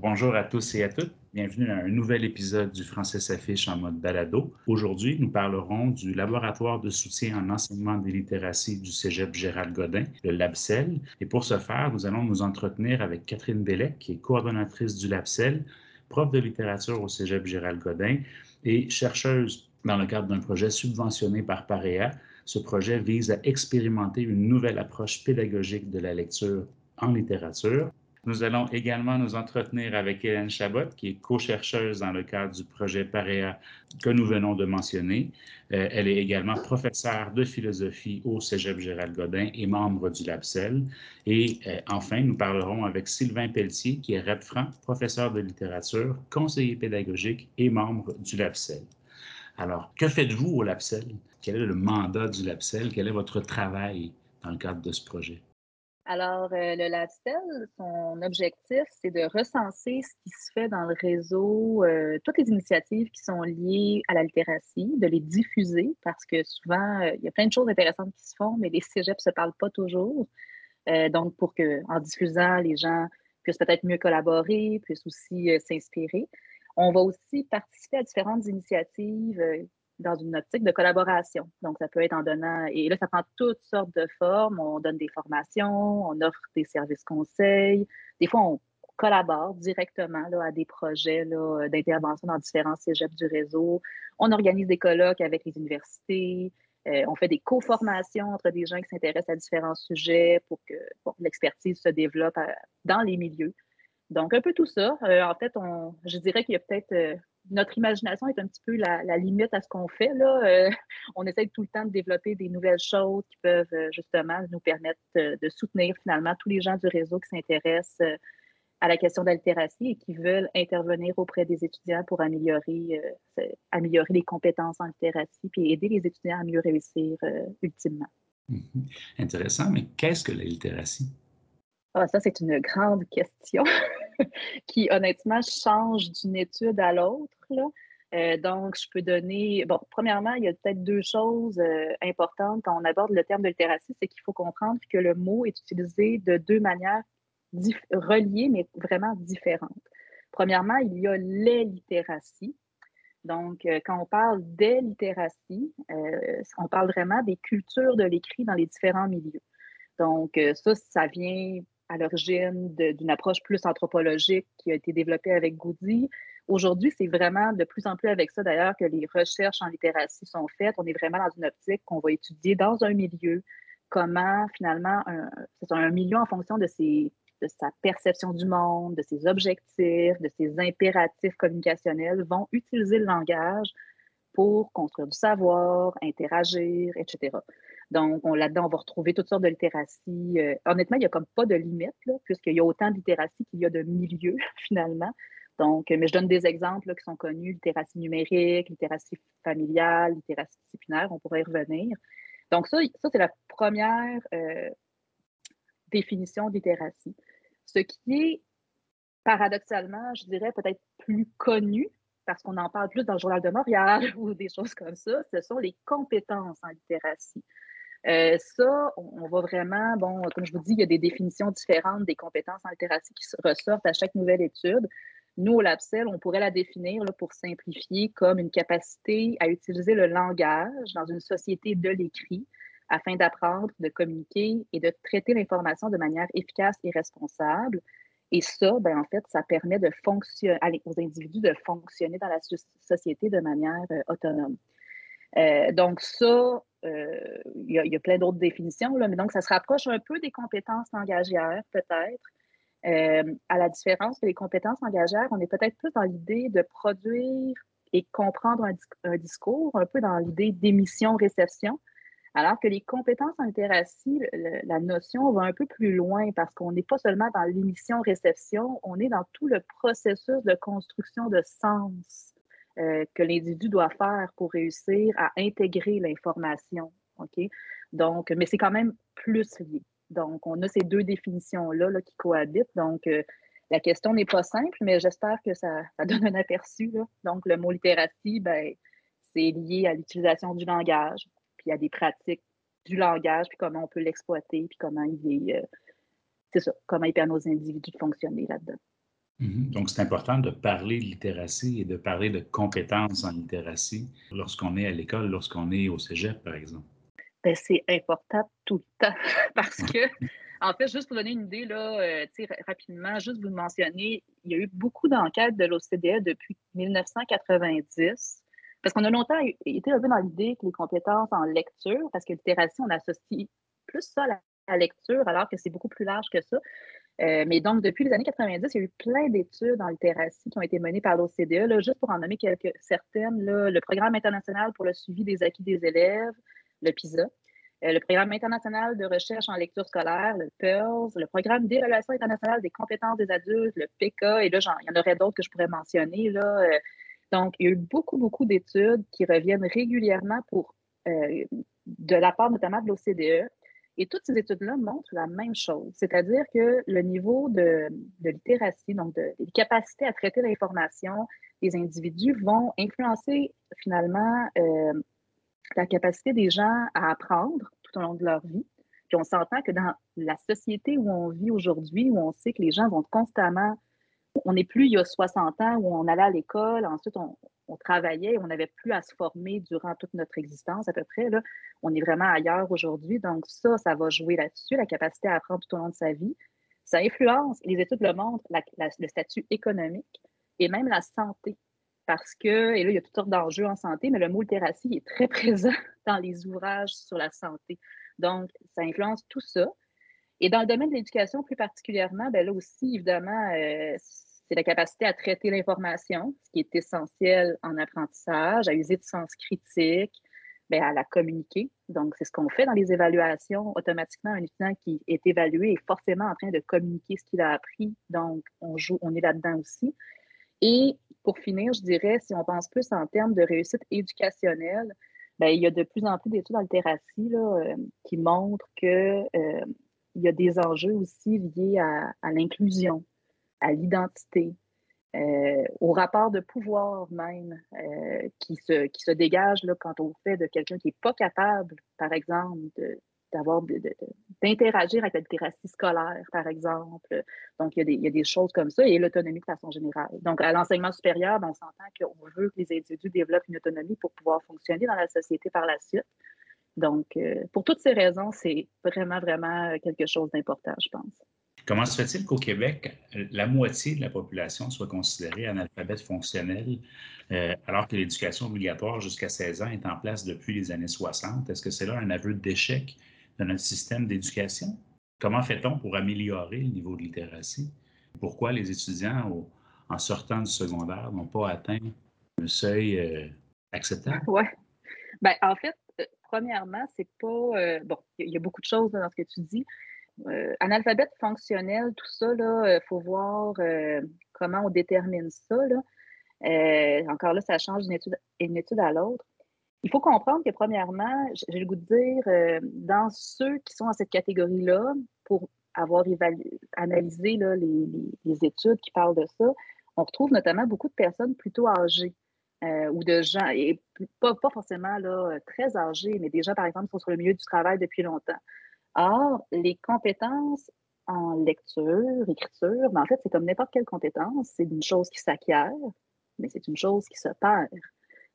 Bonjour à tous et à toutes. Bienvenue à un nouvel épisode du Français s'affiche en mode balado. Aujourd'hui, nous parlerons du laboratoire de soutien en enseignement des littératies du Cégep Gérald Godin, le LABCEL. Et pour ce faire, nous allons nous entretenir avec Catherine Bellec, qui est coordonnatrice du LABCEL, prof de littérature au Cégep Gérald Godin et chercheuse dans le cadre d'un projet subventionné par PAREA. Ce projet vise à expérimenter une nouvelle approche pédagogique de la lecture en littérature. Nous allons également nous entretenir avec Hélène Chabot, qui est co-chercheuse dans le cadre du projet PAREA que nous venons de mentionner. Euh, elle est également professeure de philosophie au Cégep Gérald Godin et membre du LABCEL. Et euh, enfin, nous parlerons avec Sylvain Pelletier, qui est REPFRAN, professeur de littérature, conseiller pédagogique et membre du LABCEL. Alors, que faites-vous au LABCEL? Quel est le mandat du LABCEL? Quel est votre travail dans le cadre de ce projet? Alors, euh, le LabCell, son objectif, c'est de recenser ce qui se fait dans le réseau, euh, toutes les initiatives qui sont liées à la littératie, de les diffuser, parce que souvent, euh, il y a plein de choses intéressantes qui se font, mais les cégeps ne se parlent pas toujours. donc, pour que, diffusant, les gens puissent peut-être mieux collaborer, puissent aussi s'inspirer. On va aussi participer à différentes initiatives dans une optique de collaboration. Donc, ça peut être en donnant, et là, ça prend toutes sortes de formes. On donne des formations, on offre des services conseils. Des fois, on collabore directement là, à des projets d'intervention dans différents cégeps du réseau. On organise des colloques avec les universités. Euh, on fait des co-formations entre des gens qui s'intéressent à différents sujets pour que l'expertise se développe euh, dans les milieux. Donc, un peu tout ça. Euh, en fait, on, je dirais qu'il y a peut-être notre imagination est un petit peu la, limite à ce qu'on fait. Là. Euh, on essaie tout le temps de développer des nouvelles choses qui peuvent euh, justement nous permettre de, soutenir finalement tous les gens du réseau qui s'intéressent euh, à la question de la littératie et qui veulent intervenir auprès des étudiants pour améliorer, améliorer les compétences en littératie puis aider les étudiants à mieux réussir ultimement. Intéressant, mais qu'est-ce que la littératie? Ah, ça, c'est une grande question qui, honnêtement, change d'une étude à l'autre. Euh, donc, je peux donner. Bon, premièrement, il y a peut-être deux choses euh, importantes quand on aborde le terme de littératie, c'est qu'il faut comprendre que le mot est utilisé de deux manières reliées, mais vraiment différentes. Premièrement, il y a les littératies. Donc, euh, quand on parle des littératies, on parle vraiment des cultures de l'écrit dans les différents milieux. Donc, ça, ça vient à l'origine d'une approche plus anthropologique qui a été développée avec Goody. Aujourd'hui, c'est vraiment de plus en plus avec ça d'ailleurs que les recherches en littératie sont faites. On est vraiment dans une optique qu'on va étudier dans un milieu comment finalement, c'est un milieu en fonction de, ses, de sa perception du monde, de ses objectifs, de ses impératifs communicationnels, vont utiliser le langage pour construire du savoir, interagir, etc. Donc, là-dedans, on va retrouver toutes sortes de littératie. Euh, honnêtement, il n'y a comme pas de limite, puisqu'il y a autant de littératie qu'il y a de milieux, finalement. Donc, mais je donne des exemples qui sont connus, littératie numérique, littératie familiale, littératie disciplinaire, on pourrait y revenir. Donc, ça, ça c'est la première euh, définition de littératie. Ce qui est paradoxalement, je dirais, peut-être plus connu, parce qu'on en parle plus dans le Journal de Montréal ou des choses comme ça, ce sont les compétences en littératie. Euh, ça, on, va vraiment, bon, comme je vous dis, il y a des définitions différentes des compétences en littératie qui ressortent à chaque nouvelle étude. Nous, au LabCell, on pourrait la définir pour simplifier comme une capacité à utiliser le langage dans une société de l'écrit afin d'apprendre, de communiquer et de traiter l'information de manière efficace et responsable. Et ça, ben, en fait, ça permet aux individus de fonctionner dans la société de manière euh, autonome. Euh, donc, ça, euh, il y, a plein d'autres définitions, mais donc ça se rapproche un peu des compétences langagières, peut-être. Euh, à la différence que les compétences langagières, on est peut-être plus dans l'idée de produire et comprendre un, discours, un peu dans l'idée d'émission-réception, alors que les compétences en littératie, la notion va un peu plus loin parce qu'on n'est pas seulement dans l'émission-réception, on est dans tout le processus de construction de sens euh, que l'individu doit faire pour réussir à intégrer l'information. Donc, mais c'est quand même plus lié. Donc, on a ces deux définitions-là là, qui cohabitent. Donc, euh, la question n'est pas simple, mais j'espère que ça, donne un aperçu. Donc, le mot littératie, ben, c'est lié à l'utilisation du langage, puis à des pratiques du langage, puis comment on peut l'exploiter, puis comment il est, euh, c'est ça, comment il permet aux individus de fonctionner là-dedans. Mhm. Donc, c'est important de parler de littératie et de parler de compétences en littératie lorsqu'on est à l'école, lorsqu'on est au cégep, par exemple. Ben, c'est important tout le temps parce que, en fait, juste pour donner une idée, là, euh, rapidement, juste vous mentionner, il y a eu beaucoup d'enquêtes de l'OCDE depuis 1990 parce qu'on a longtemps été un peu dans l'idée que les compétences en lecture, parce que littératie, on associe plus ça à la lecture, alors que c'est beaucoup plus large que ça. Euh, mais donc, depuis les années 90, il y a eu plein d'études en littératie qui ont été menées par l'OCDE. Juste pour en nommer quelques, certaines, le Programme international pour le suivi des acquis des élèves, le PISA, euh, le Programme international de recherche en lecture scolaire, le PEARS, le Programme d'évaluation internationale des compétences des adultes, le PK, et là, il y en aurait d'autres que je pourrais mentionner. Là. Euh, donc, il y a eu beaucoup, beaucoup d'études qui reviennent régulièrement pour, de la part notamment de l'OCDE et toutes ces études-là montrent la même chose, c'est-à-dire que le niveau de, littératie, donc de, des capacités à traiter l'information des individus vont influencer finalement euh, la capacité des gens à apprendre tout au long de leur vie. Puis on s'entend que dans la société où on vit aujourd'hui, où on sait que les gens vont constamment on n'est plus il y a 60 ans où on allait à l'école, ensuite on, travaillait, on n'avait plus à se former durant toute notre existence à peu près. On est vraiment ailleurs aujourd'hui. Donc ça, ça va jouer là-dessus, la capacité à apprendre tout au long de sa vie. Ça influence, les études le montrent, le statut économique et même la santé. Parce que, et là, il y a toutes sortes d'enjeux en santé, mais le mot littératie est très présent dans les ouvrages sur la santé. Donc, ça influence tout ça. Et dans le domaine de l'éducation plus particulièrement, ben là aussi, évidemment, euh, c'est la capacité à traiter l'information, ce qui est essentiel en apprentissage, à user de sens critique, bien, à la communiquer. Donc, c'est ce qu'on fait dans les évaluations. Automatiquement, un étudiant qui est évalué est forcément en train de communiquer ce qu'il a appris. Donc, on joue, on est là-dedans aussi. Et pour finir, je dirais, si on pense plus en termes de réussite éducationnelle, bien, il y a de plus en plus d'études en littératie euh, qui montrent qu'il euh, y a des enjeux aussi liés à l'inclusion, à l'identité, euh, au rapport de pouvoir même euh, qui, se, qui se dégage là, quand on fait de quelqu'un qui n'est pas capable, par exemple, d'avoir d'interagir avec la littératie scolaire, par exemple. Donc, il y, a des, il y a des choses comme ça et l'autonomie de façon générale. Donc, à l'enseignement supérieur, ben, on s'entend qu'on veut que les individus développent une autonomie pour pouvoir fonctionner dans la société par la suite. Donc, euh, pour toutes ces raisons, c'est vraiment, vraiment quelque chose d'important, je pense. Comment se fait-il qu'au Québec, la moitié de la population soit considérée analphabète fonctionnelle, euh, alors que l'éducation obligatoire jusqu'à 16 ans est en place depuis les années 60? Est-ce que c'est là un aveu d'échec de notre système d'éducation? Comment fait-on pour améliorer le niveau de littératie? Pourquoi les étudiants, en sortant du secondaire, n'ont pas atteint un seuil euh, acceptable? Oui. Ben, en fait, euh, premièrement, c'est pas. bon, il y a beaucoup de choses dans ce que tu dis. Euh, analphabète fonctionnel, tout ça, il euh, faut voir euh, comment on détermine ça. encore là, ça change d'une étude, à l'autre. Il faut comprendre que, premièrement, j'ai le goût de dire, dans ceux qui sont dans cette catégorie-là, pour avoir analysé les, études qui parlent de ça, on retrouve notamment beaucoup de personnes plutôt âgées. ou de gens, et pas, pas forcément là, très âgés, mais des gens, par exemple, qui sont sur le milieu du travail depuis longtemps. Or, les compétences en lecture, écriture, ben, en fait, c'est comme n'importe quelle compétence, c'est une chose qui s'acquiert, mais c'est une chose qui se perd.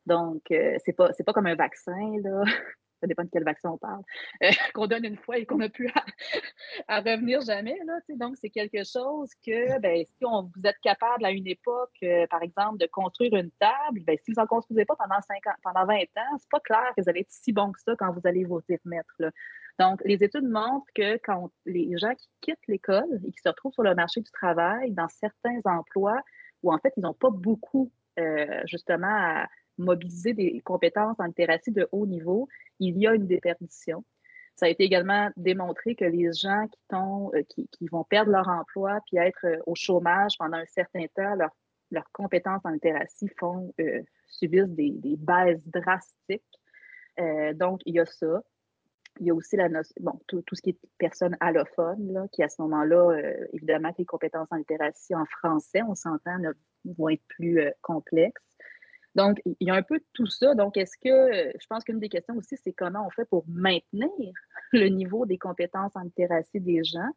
Donc, euh, c'est pas, pas comme un vaccin, là. ça dépend de quel vaccin on parle, euh, qu'on donne une fois et qu'on n'a plus à, revenir jamais. Là, donc, c'est quelque chose que ben, si on, vous êtes capable à une époque, euh, par exemple, de construire une table, ben, si vous n'en construisez pas pendant 5 ans, pendant 20 ans, c'est pas clair que vous allez être si bon que ça quand vous allez vous y remettre. Là. Donc, les études montrent que quand les gens qui quittent l'école et qui se retrouvent sur le marché du travail dans certains emplois où en fait ils n'ont pas beaucoup euh, justement à mobiliser des compétences en littératie de haut niveau, il y a une déperdition. Ça a été également démontré que les gens qui, euh, vont perdre leur emploi puis être euh, au chômage pendant un certain temps, leurs compétences en littératie subissent des, baisses drastiques. donc, il y a ça. Il y a aussi la bon, tout, ce qui est personne allophone, là, qui à ce moment-là, euh, évidemment, les compétences en littératie en français, on s'entend, vont être plus euh, complexes. Donc, il y a un peu tout ça. Donc, est-ce que, je pense qu'une des questions aussi, c'est comment on fait pour maintenir le niveau des compétences en littératie des gens.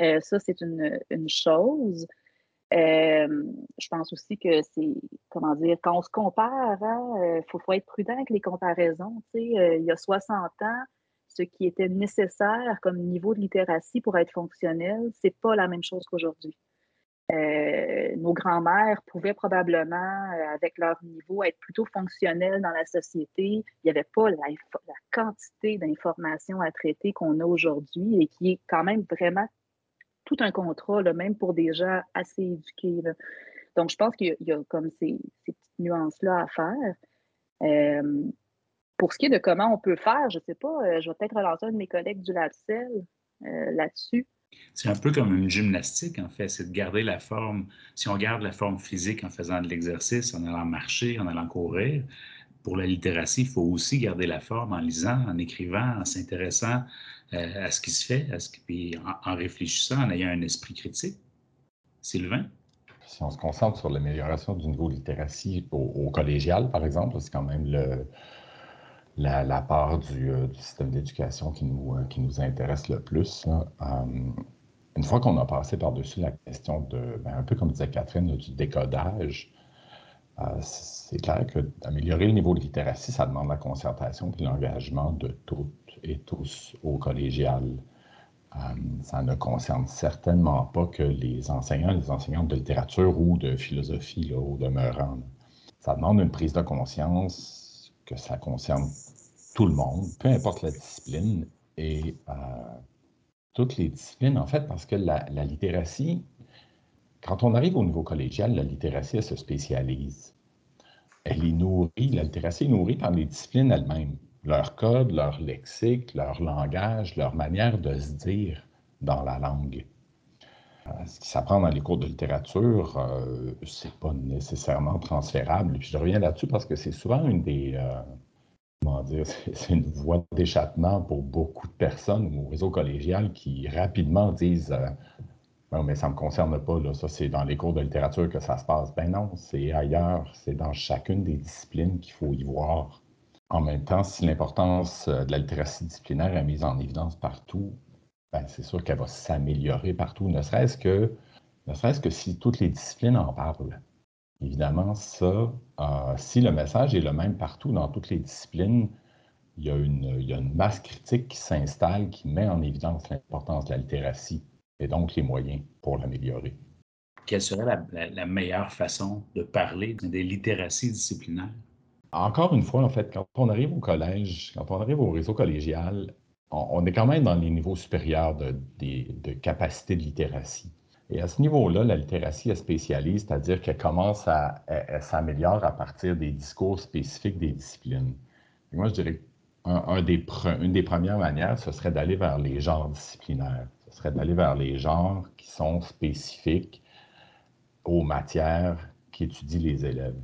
Euh, ça, c'est une, chose. Euh, je pense aussi que c'est, comment dire, quand on se compare, il hein, faut, faut, être prudent avec les comparaisons. il y a 60 ans, ce qui était nécessaire comme niveau de littératie pour être fonctionnel, c'est pas la même chose qu'aujourd'hui. Euh, nos grands-mères pouvaient probablement, euh, avec leur niveau, être plutôt fonctionnelles dans la société. Il n'y avait pas la, quantité d'informations à traiter qu'on a aujourd'hui et qui est quand même vraiment tout un contrat, même pour des gens assez éduqués. Donc, je pense qu'il y, a comme ces, petites nuances-là à faire. Euh, pour ce qui est de comment on peut faire, je ne sais pas, je vais peut-être relancer un de mes collègues du LabCell là-dessus. C'est un peu comme une gymnastique, en fait, c'est de garder la forme. Si on garde la forme physique en faisant de l'exercice, en allant marcher, en allant courir, pour la littératie, il faut aussi garder la forme en lisant, en écrivant, en s'intéressant euh, à ce qui se fait, à ce puis en, réfléchissant, en ayant un esprit critique. Sylvain? Si on se concentre sur l'amélioration du niveau de littératie au, collégial, par exemple, c'est quand même le, la, part euh, du, système d'éducation qui nous, euh, qui nous intéresse le plus. Euh, une fois qu'on a passé par-dessus la question de, ben, un peu comme disait Catherine, du décodage, c'est clair que d'améliorer le niveau de littératie, ça demande la concertation et l'engagement de toutes et tous au collégial. ça ne concerne certainement pas que les enseignants les enseignantes de littérature ou de philosophie là, au demeurant. Ça demande une prise de conscience que ça concerne tout le monde, peu importe la discipline, et euh, toutes les disciplines, en fait, parce que la, littératie, quand on arrive au niveau collégial, la littératie, elle se spécialise. Elle est nourrie, la littératie est nourrie par les disciplines elles-mêmes, leur code, leur lexique, leur langage, leur manière de se dire dans la langue. Euh, ce qui s'apprend dans les cours de littérature, euh, c'est pas nécessairement transférable. puis je reviens là-dessus parce que c'est souvent une des, comment dire, c'est une voie d'échappement pour beaucoup de personnes au réseau collégial qui rapidement disent euh, non, mais ça ne me concerne pas, là, ça c'est dans les cours de littérature que ça se passe. Ben non, c'est ailleurs, c'est dans chacune des disciplines qu'il faut y voir. En même temps, si l'importance euh, de la littératie disciplinaire est mise en évidence partout, ben, c'est sûr qu'elle va s'améliorer partout, ne serait-ce que, ne serait-ce que si toutes les disciplines en parlent. Évidemment, ça, euh, si le message est le même partout dans toutes les disciplines, il y a une, masse critique qui s'installe, qui met en évidence l'importance de la littératie et donc les moyens pour l'améliorer. Quelle serait la, meilleure façon de parler des littératies disciplinaires? Encore une fois, en fait, quand on arrive au collège, quand on arrive au réseau collégial, on, est quand même dans les niveaux supérieurs de, capacité de littératie. Et à ce niveau-là, la littératie est spécialise, c'est-à-dire qu'elle commence à, s'améliorer à partir des discours spécifiques des disciplines. moi, je dirais un, des une des premières manières, ce serait d'aller vers les genres disciplinaires. Ce serait d'aller vers les genres qui sont spécifiques aux matières qu'étudient les élèves.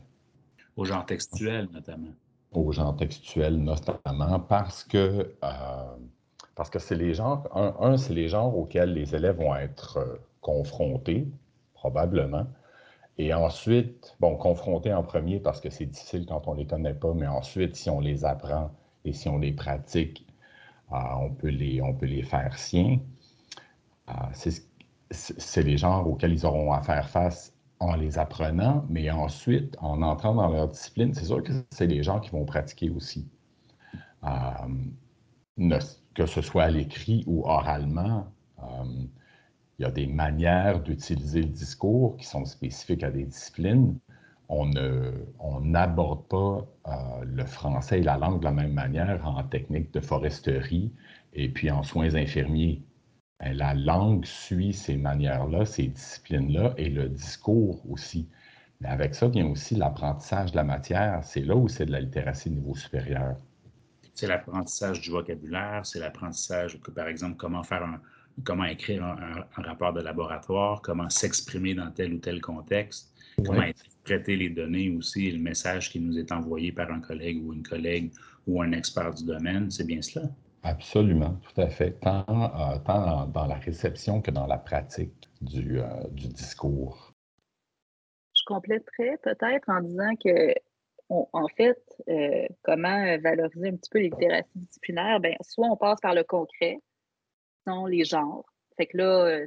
Aux genres textuels, notamment. Aux genres textuels, notamment, parce que, euh, parce que c'est les genres, un, c'est les genres auxquels les élèves vont être euh, confrontés, probablement. Et ensuite, bon, confrontés en premier parce que c'est difficile quand on ne les connaît pas, mais ensuite, si on les apprend et si on les pratique, euh, on, peut les, on peut les faire siens. C'est les genres auxquels ils auront à faire face en les apprenant, mais ensuite, en entrant dans leur discipline, c'est sûr que c'est les gens qui vont pratiquer aussi. Euh, que ce soit à l'écrit ou oralement, il y a des manières d'utiliser le discours qui sont spécifiques à des disciplines. On n'aborde pas euh, le français et la langue de la même manière en technique de foresterie et puis en soins infirmiers. Ben, la langue suit ces manières-là, ces disciplines-là, et le discours aussi. Mais avec ça vient aussi l'apprentissage de la matière. C'est là où c'est de la littératie de niveau supérieur. C'est l'apprentissage du vocabulaire, c'est l'apprentissage, par exemple, comment faire un, comment écrire un, rapport de laboratoire, comment s'exprimer dans tel ou tel contexte, comment interpréter les données aussi le message qui nous est envoyé par un collègue ou une collègue ou un expert du domaine. C'est bien cela? Absolument, tout à fait. Tant, euh, dans, la réception que dans la pratique du, euh, discours. Je compléterais peut-être en disant que en fait, euh, comment valoriser un petit peu les littératies disciplinaires? Bien, soit on passe par le concret, sont les genres. Fait que là,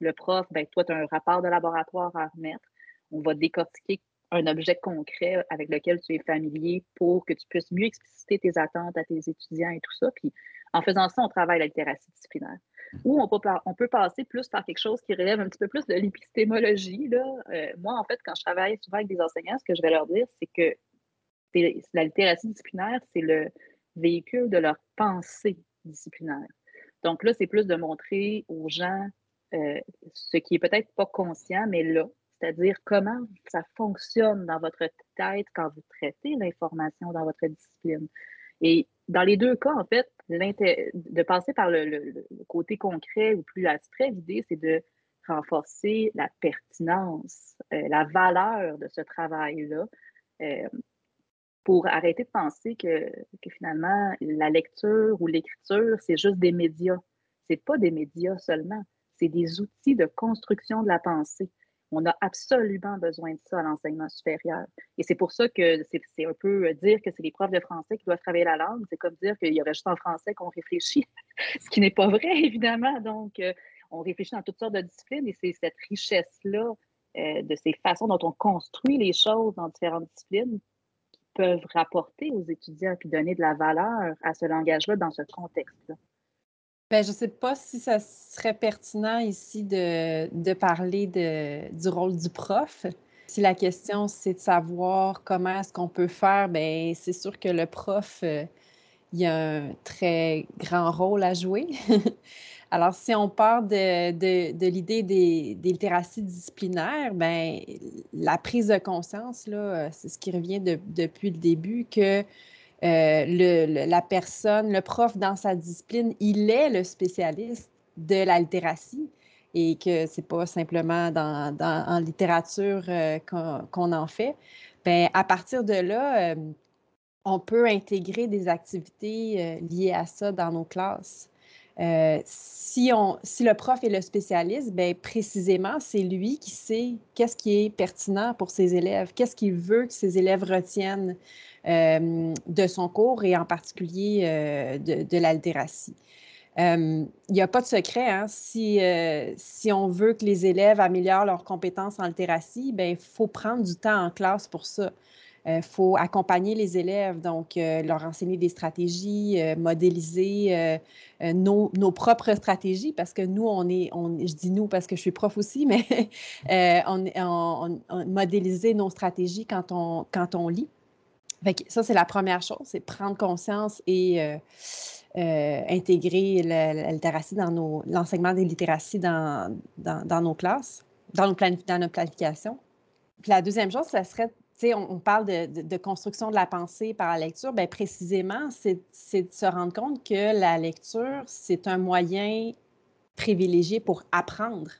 le prof, ben, toi, tu as un rapport de laboratoire à remettre. On va décortiquer un objet concret avec lequel tu es familier pour que tu puisses mieux expliciter tes attentes à tes étudiants et tout ça. Puis en faisant ça, on travaille la littératie disciplinaire. Ou on peut, on peut passer plus par quelque chose qui relève un petit peu plus de l'épistémologie. Euh, moi, en fait, quand je travaille souvent avec des enseignants, ce que je vais leur dire, c'est que la littératie disciplinaire, c'est le véhicule de leur pensée disciplinaire. Donc là, c'est plus de montrer aux gens euh, ce qui est peut-être pas conscient, mais là, c'est-à-dire comment ça fonctionne dans votre tête quand vous traitez l'information dans votre discipline. Et dans les deux cas, en fait, de passer par le, côté concret ou plus abstrait, l'idée, c'est de renforcer la pertinence, euh, la valeur de ce travail-là, euh, pour arrêter de penser que, que, finalement, la lecture ou l'écriture, c'est juste des médias. C'est pas des médias seulement, c'est des outils de construction de la pensée. On a absolument besoin de ça à l'enseignement supérieur. Et c'est pour ça que c'est un peu dire que c'est les profs de français qui doivent travailler la langue. C'est comme dire qu'il y aurait juste en français qu'on réfléchit, ce qui n'est pas vrai, évidemment. Donc, euh, on réfléchit dans toutes sortes de disciplines et c'est cette richesse-là euh, de ces façons dont on construit les choses dans différentes disciplines qui peuvent rapporter aux étudiants puis donner de la valeur à ce langage-là dans ce contexte-là. Ben, je ne sais pas si ça serait pertinent ici de, de parler de, du rôle du prof. Si la question, c'est de savoir comment est-ce qu'on peut faire, ben, c'est sûr que le prof, euh, il a un très grand rôle à jouer. Alors, si on part de, de, de l'idée des, des, littératies disciplinaires, ben, la prise de conscience, là, c'est ce qui revient depuis le début, que euh, la personne, le prof dans sa discipline, il est le spécialiste de la littératie et que c'est pas simplement dans, dans, en littérature euh, qu'on en fait. Bien, à partir de là, euh, on peut intégrer des activités liées à ça dans nos classes. si, on, si le prof est le spécialiste, bien, précisément, c'est lui qui sait qu'est-ce qui est pertinent pour ses élèves, qu'est-ce qu'il veut que ses élèves retiennent. Euh, de son cours et en particulier euh, de, la littératie. Euh, il n'y a pas de secret. Hein? Si, si on veut que les élèves améliorent leurs compétences en littératie, ben, il faut prendre du temps en classe pour ça. Il faut accompagner les élèves, donc leur enseigner des stratégies, modéliser nos, nos, propres stratégies, parce que nous, on est, on, je dis nous parce que je suis prof aussi, mais on, on, modéliser nos stratégies quand on, quand on lit ça, c'est la première chose, c'est prendre conscience et euh, euh, intégrer la, littératie dans l'enseignement des littératies dans, dans, nos classes, dans, nos dans notre planification. Puis la deuxième chose, ça serait, tu sais, on, parle de, de, construction de la pensée par la lecture, bien précisément, c'est de se rendre compte que la lecture, c'est un moyen privilégié pour apprendre.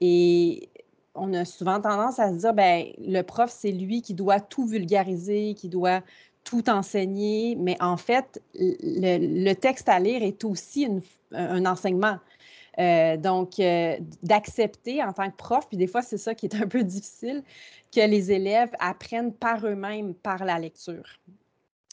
Et on a souvent tendance à se dire, ben le prof, c'est lui qui doit tout vulgariser, qui doit tout enseigner, mais en fait, le, texte à lire est aussi un enseignement. Euh, donc, euh, d'accepter en tant que prof, puis des fois, c'est ça qui est un peu difficile, que les élèves apprennent par eux-mêmes par la lecture.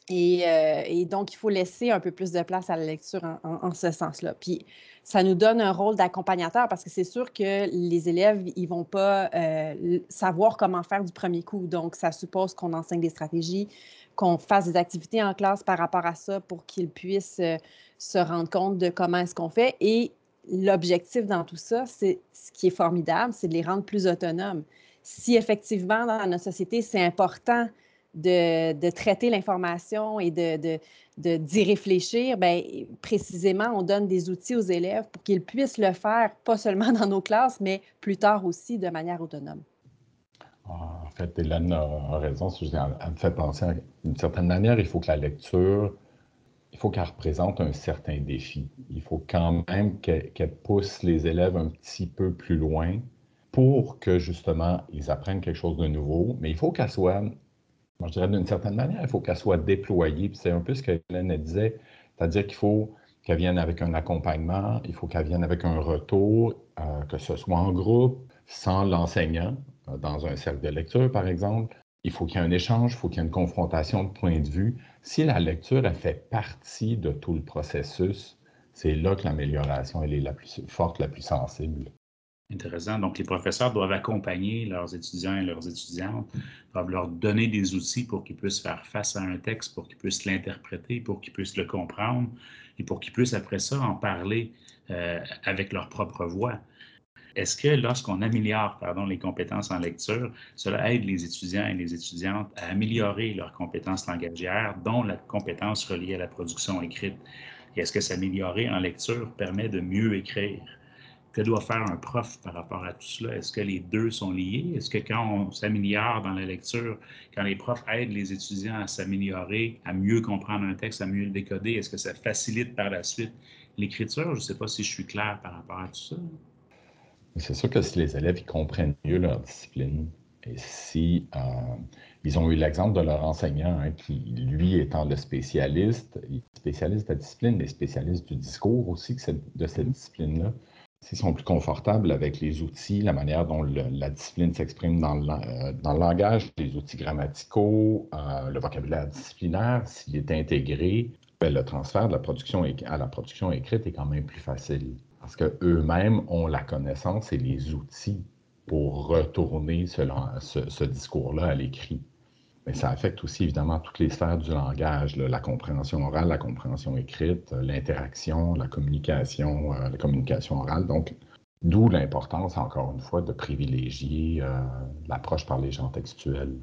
Euh, et, donc, il faut laisser un peu plus de place à la lecture en, ce sens-là. Puis, ça nous donne un rôle d'accompagnateur parce que c'est sûr que les élèves, ils vont pas euh, savoir comment faire du premier coup. Donc, ça suppose qu'on enseigne des stratégies, qu'on fasse des activités en classe par rapport à ça pour qu'ils puissent euh, se rendre compte de comment est-ce qu'on fait. Et l'objectif dans tout ça, c'est ce qui est formidable, c'est de les rendre plus autonomes. Si effectivement, dans notre société, c'est important de, traiter l'information et de, d'y réfléchir, bien, précisément, on donne des outils aux élèves pour qu'ils puissent le faire, pas seulement dans nos classes, mais plus tard aussi de manière autonome. Ah, en fait, Hélène a raison. Elle me fait penser, d'une certaine manière, il faut que la lecture, il faut qu'elle représente un certain défi. Il faut quand même qu'elle pousse les élèves un petit peu plus loin pour que, justement, ils apprennent quelque chose de nouveau, mais il faut qu'elle soit je dirais d'une certaine manière, il faut qu'elle soit déployée. c'est un peu ce que Hélène disait, c'est-à-dire qu'il faut qu'elle vienne avec un accompagnement, il faut qu'elle vienne avec un retour, euh, que ce soit en groupe, sans l'enseignant, euh, dans un cercle de lecture, par exemple. Il faut qu'il y ait un échange, il faut qu'il y ait une confrontation de points de vue. Si la lecture, elle fait partie de tout le processus, c'est là que l'amélioration, est la plus forte, la plus sensible. Intéressant. Donc, les professeurs doivent accompagner leurs étudiants et leurs étudiantes, doivent leur donner des outils pour qu'ils puissent faire face à un texte, pour qu'ils puissent l'interpréter, pour qu'ils puissent le comprendre et pour qu'ils puissent après ça en parler euh, avec leur propre voix. Est-ce que lorsqu'on améliore les compétences en lecture, cela aide les étudiants et les étudiantes à améliorer leurs compétences langagières, dont la compétence reliée à la production écrite? Est-ce que s'améliorer en lecture permet de mieux écrire? Que doit faire un prof par rapport à tout cela? Est-ce que les deux sont liés? Est-ce que quand on s'améliore dans la lecture, quand les profs aident les étudiants à s'améliorer, à mieux comprendre un texte, à mieux le décoder, est-ce que ça facilite par la suite l'écriture? Je ne sais pas si je suis clair par rapport à tout ça. C'est sûr que si les élèves comprennent mieux leur discipline et si euh, ils ont eu l'exemple de leur enseignant hein, qui, lui, étant le spécialiste, spécialiste de la discipline, mais spécialiste du discours aussi de cette discipline-là, sont plus confortables avec les outils, la manière dont la discipline s'exprime dans, euh, dans, le langage, les outils grammaticaux, euh, le vocabulaire disciplinaire, s'il est intégré, ben, le transfert de la production à la production écrite est quand même plus facile parce qu'eux-mêmes ont la connaissance et les outils pour retourner ce, discours-là à l'écrit. Mais ça affecte aussi évidemment toutes les sphères du langage, la compréhension orale, la compréhension écrite, l'interaction, la communication, euh, la communication orale. Donc, d'où l'importance, encore une fois, de privilégier euh, l'approche par les gens textuels.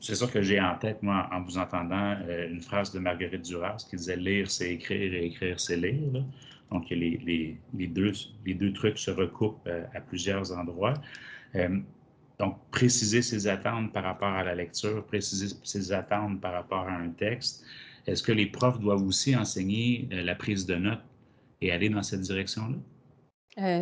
C'est sûr que j'ai en tête, moi, en vous entendant, euh, une phrase de Marguerite Duras qui disait Lire, c'est écrire et écrire, c'est lire. Donc, les, deux, trucs se recoupent euh, à plusieurs endroits. Euh, donc, préciser ses attentes par rapport à la lecture, préciser ses attentes par rapport à un texte. Est-ce que les profs doivent aussi enseigner euh, la prise de notes et aller dans cette direction-là?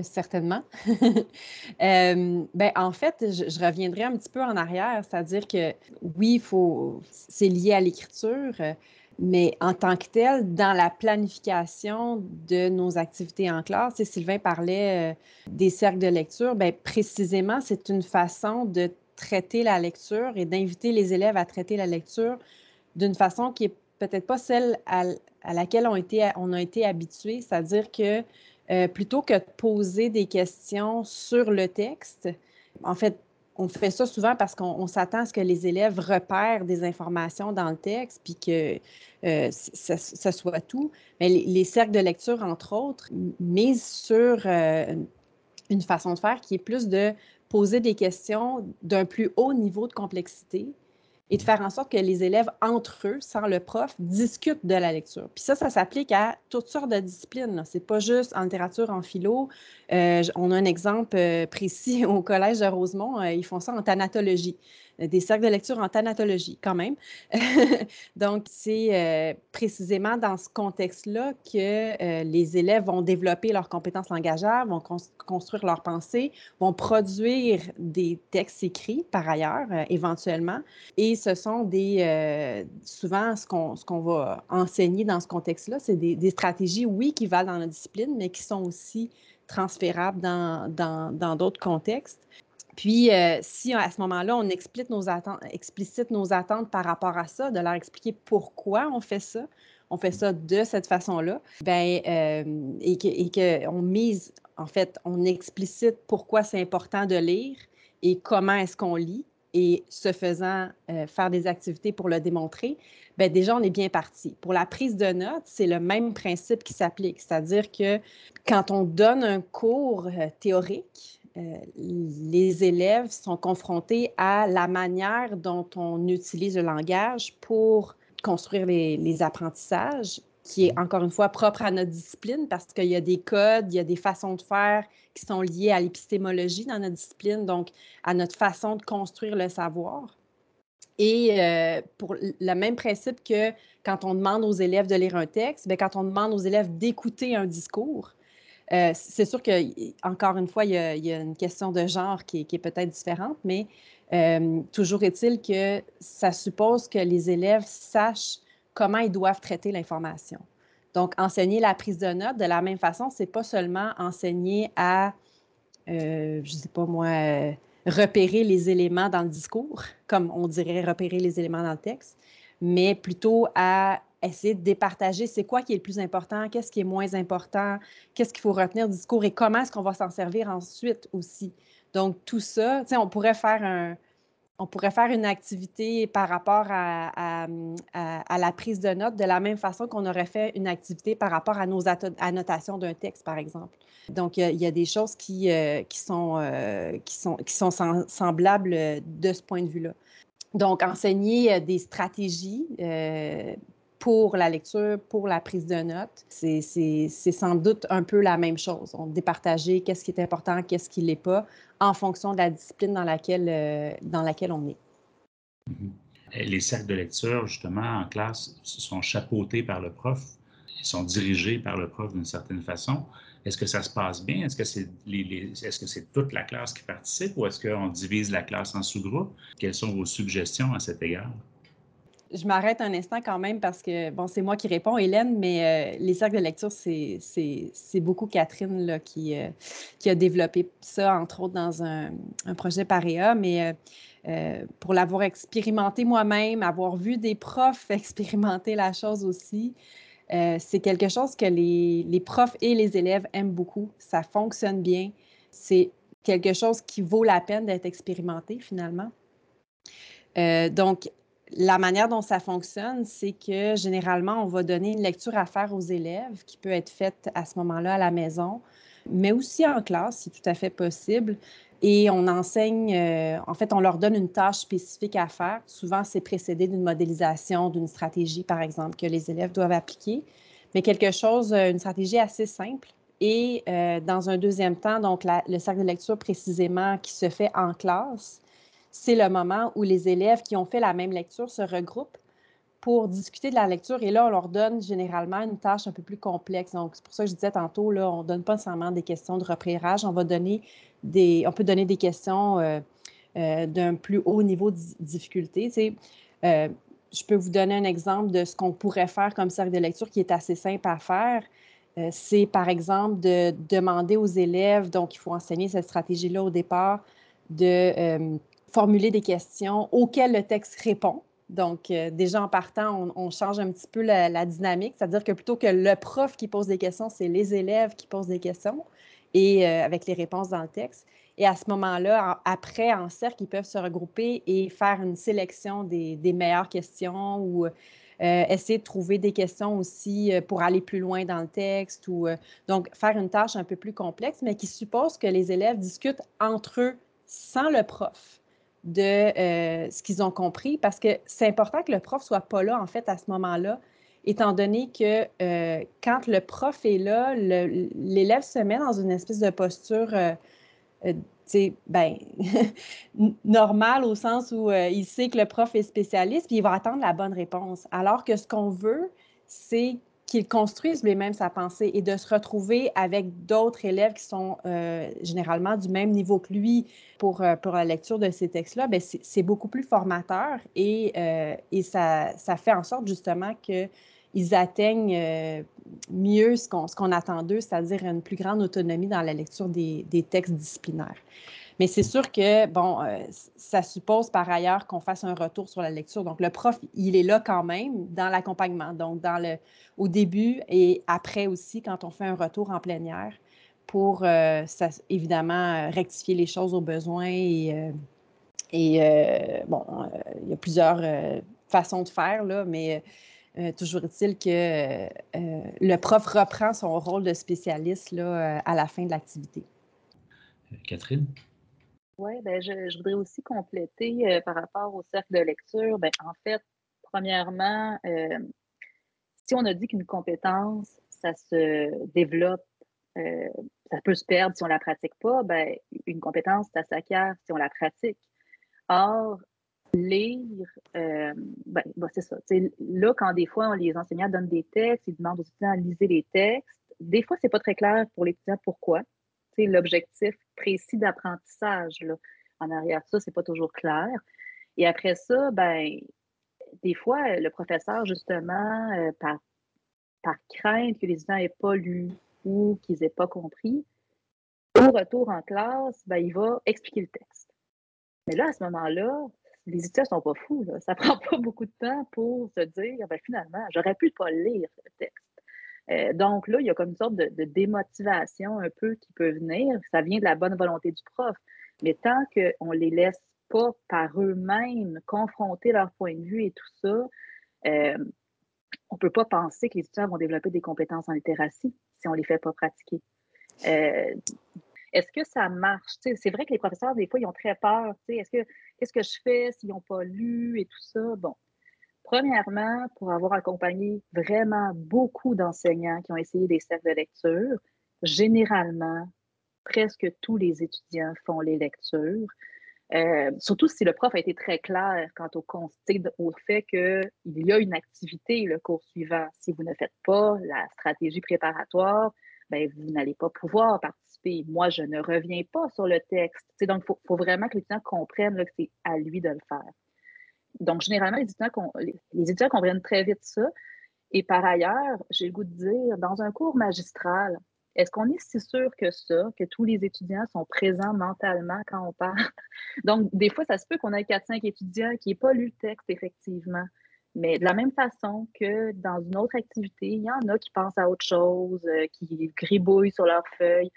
certainement. ben, en fait, je, je, reviendrai un petit peu en arrière, c'est-à-dire que oui, faut, c'est lié à l'écriture, mais en tant que tel, dans la planification de nos activités en classe, et Sylvain parlait euh, des cercles de lecture, bien, précisément, c'est une façon de traiter la lecture et d'inviter les élèves à traiter la lecture d'une façon qui est peut-être pas celle à, laquelle on, a été habitué, c'est-à-dire que euh, plutôt que de poser des questions sur le texte, en fait, on fait ça souvent parce qu'on s'attend à ce que les élèves repèrent des informations dans le texte, puis que euh, soit tout. Mais les, cercles de lecture, entre autres, misent sur euh, une façon de faire qui est plus de poser des questions d'un plus haut niveau de complexité, et de faire en sorte que les élèves, entre eux, sans le prof, discutent de la lecture. Puis ça, ça s'applique à toutes sortes de disciplines. C'est pas juste en littérature, en philo. Euh, on a un exemple euh, précis au Collège de Rosemont. Euh, ils font ça en thanatologie des cercles de lecture en thanatologie, quand même. Donc, c'est euh, précisément dans ce contexte-là que euh, les élèves vont développer leurs compétences langagères, vont construire leurs pensées, vont produire des textes écrits, par ailleurs, euh, éventuellement. Et ce sont des, souvent, ce qu'on, qu'on va enseigner dans ce contexte-là, c'est des, des, stratégies, oui, qui valent dans la discipline, mais qui sont aussi transférables dans, dans, dans d'autres contextes. Puis, euh, si à ce moment-là, on explicite nos, attentes, nos attentes par rapport à ça, de leur expliquer pourquoi on fait ça, on fait ça de cette façon-là, ben, euh, et qu'on mise, en fait, on explicite pourquoi c'est important de lire et comment est-ce qu'on lit, et ce faisant, euh, faire des activités pour le démontrer, bien, déjà, on est bien parti. Pour la prise de notes, c'est le même principe qui s'applique, c'est-à-dire que quand on donne un cours théorique, les élèves sont confrontés à la manière dont on utilise le langage pour construire les, apprentissages, qui est encore une fois propre à notre discipline parce qu'il y a des codes, il y a des façons de faire qui sont liées à l'épistémologie dans notre discipline, donc à notre façon de construire le savoir. Et euh, pour le même principe que quand on demande aux élèves de lire un texte, bien, quand on demande aux élèves d'écouter un discours, euh, c'est sûr qu'encore une fois, il y, a, une question de genre qui, est peut-être différente, mais euh, toujours est-il que ça suppose que les élèves sachent comment ils doivent traiter l'information. Donc, enseigner la prise de notes de la même façon, c'est pas seulement enseigner à, euh, je sais pas moi, repérer les éléments dans le discours, comme on dirait repérer les éléments dans le texte, mais plutôt à essayer de départager c'est quoi qui est le plus important, qu'est-ce qui est moins important, qu'est-ce qu'il faut retenir du discours et comment est-ce qu'on va s'en servir ensuite aussi. Donc, tout ça, tu sais, on pourrait faire un, on pourrait faire une activité par rapport à, la prise de notes de la même façon qu'on aurait fait une activité par rapport à nos annotations d'un texte, par exemple. Donc, il y, a des choses qui, euh, qui, sont, euh, qui, sont, qui sont semblables de ce point de vue-là. Donc, enseigner euh, des stratégies pour la lecture, pour la prise de notes, c'est sans doute un peu la même chose. On départager qu'est-ce qui est important, qu'est-ce qui ne l'est pas, en fonction de la discipline dans laquelle, euh, dans laquelle on est. Mm-hmm. Les cercles de lecture, justement, en classe, sont chapeautés par le prof. Ils sont dirigés par le prof d'une certaine façon. Est-ce que ça se passe bien? Est-ce que c'est est-ce que c'est toute la classe qui participe ou est-ce qu'on divise la classe en sous-groupes? Quelles sont vos suggestions à cet égard? Je m'arrête un instant quand même parce que, bon, c'est moi qui réponds, Hélène, mais euh, les cercles de lecture, c'est beaucoup Catherine là, qui, euh, qui a développé ça, entre autres, dans un, projet Paréa. Mais euh, pour l'avoir expérimenté moi-même, avoir vu des profs expérimenter la chose aussi, c'est quelque chose que les, les, profs et les élèves aiment beaucoup. Ça fonctionne bien. C'est quelque chose qui vaut la peine d'être expérimenté finalement. donc, la manière dont ça fonctionne, c'est que généralement, on va donner une lecture à faire aux élèves qui peut être faite à ce moment-là à la maison, mais aussi en classe, c'est tout à fait possible. Et on enseigne, euh, en fait, on leur donne une tâche spécifique à faire. Souvent, c'est précédé d'une modélisation, d'une stratégie, par exemple, que les élèves doivent appliquer, mais quelque chose, euh, une stratégie assez simple. Et euh, dans un deuxième temps, donc le cercle de lecture précisément qui se fait en classe, c'est le moment où les élèves qui ont fait la même lecture se regroupent pour discuter de la lecture. Et là, on leur donne généralement une tâche un peu plus complexe. Donc, c'est pour ça que je disais tantôt, là, on ne donne pas seulement des questions de repérage, on va donner des, on peut donner des questions euh, euh, d'un plus haut niveau de difficulté. Euh, je peux vous donner un exemple de ce qu'on pourrait faire comme cercle de lecture qui est assez simple à faire. c'est par exemple de demander aux élèves, donc il faut enseigner cette stratégie-là au départ, de formuler des questions auxquelles le texte répond. Donc, euh, déjà en partant, on, change un petit peu la, dynamique, c'est-à-dire que plutôt que le prof qui pose des questions, c'est les élèves qui posent des questions et euh, avec les réponses dans le texte. Et à ce moment-là, après, en cercle, ils peuvent se regrouper et faire une sélection des, meilleures questions ou euh, essayer de trouver des questions aussi pour aller plus loin dans le texte. Ou, donc, faire une tâche un peu plus complexe, mais qui suppose que les élèves discutent entre eux sans le prof de euh, ce qu'ils ont compris parce que c'est important que le prof soit pas là, en fait, à ce moment-là, étant donné que euh, quand le prof est là, l'élève se met dans une espèce de posture, euh, ben, normale au sens où il sait que le prof est spécialiste, puis il va attendre la bonne réponse. Alors que ce qu'on veut, c'est qu'il construise lui-même sa pensée et de se retrouver avec d'autres élèves qui sont euh, généralement du même niveau que lui pour, euh, pour la lecture de ces textes-là, ben, c'est beaucoup plus formateur et, euh, et ça, ça, fait en sorte justement qu'ils atteignent mieux ce qu'on attend d'eux, c'est-à-dire une plus grande autonomie dans la lecture des, des textes disciplinaires. Mais c'est sûr que, bon, euh, ça suppose par ailleurs qu'on fasse un retour sur la lecture. Donc, le prof, il est là quand même dans l'accompagnement, donc dans le, au début et après aussi quand on fait un retour en plein air pour, euh, évidemment, rectifier les choses au besoin. Et, euh, bon, il y a plusieurs façons de faire, là, mais toujours est-il que le prof reprend son rôle de spécialiste là, à la fin de l'activité. Catherine? Oui, ben je, voudrais aussi compléter euh, par rapport au cercle de lecture. Ben, en fait, premièrement, euh, si on a dit qu'une compétence, ça se développe, euh, ça peut se perdre si on ne la pratique pas, ben, une compétence, ça s'acquiert si on la pratique. Or, lire, ben, ben, c'est ça. Là, quand des fois, les enseignants donnent des textes, ils demandent aux étudiants de lire les textes, des fois, ce n'est pas très clair pour les étudiants pourquoi l'objectif précis d'apprentissage en arrière de ça, c'est pas toujours clair. Et après ça, ben, des fois, le professeur, justement, euh, par, par crainte que les étudiants n'aient pas lu ou qu'ils n'aient pas compris, au retour en classe, ben, il va expliquer le texte. Mais là, à ce moment-là, les étudiants ne sont pas fous. Ça ne prend pas beaucoup de temps pour se dire ben, finalement, j'aurais pu pas lire le texte. Euh, donc là, il y a comme une sorte de, démotivation un peu qui peut venir. Ça vient de la bonne volonté du prof. Mais tant qu'on ne les laisse pas par eux-mêmes confronter leur point de vue et tout ça, euh, on ne peut pas penser que les étudiants vont développer des compétences en littératie si on ne les fait pas pratiquer. Euh, est-ce que ça marche? c'est vrai que les professeurs, des fois, ils ont très peur. Est-ce que qu'est-ce que je fais s'ils n'ont pas lu et tout ça? Bon. Premièrement, pour avoir accompagné vraiment beaucoup d'enseignants qui ont essayé des cercles de lecture, généralement, presque tous les étudiants font les lectures. Euh, surtout si le prof a été très clair quant au, au fait qu'il y a une activité le cours suivant. Si vous ne faites pas la stratégie préparatoire, ben, vous n'allez pas pouvoir participer. Moi, je ne reviens pas sur le texte. donc, il faut, vraiment que l'étudiant comprenne que c'est à lui de le faire. Donc, généralement, les étudiants, les comprennent très vite ça. Et par ailleurs, j'ai le goût de dire, dans un cours magistral, est-ce qu'on est si sûr que ça, que tous les étudiants sont présents mentalement quand on parle? Donc, des fois, ça se peut qu'on ait 4-5 étudiants qui n'aient pas lu le texte, effectivement. Mais de la même façon que dans une autre activité, il y en a qui pensent à autre chose, euh, qui gribouillent sur leurs feuilles.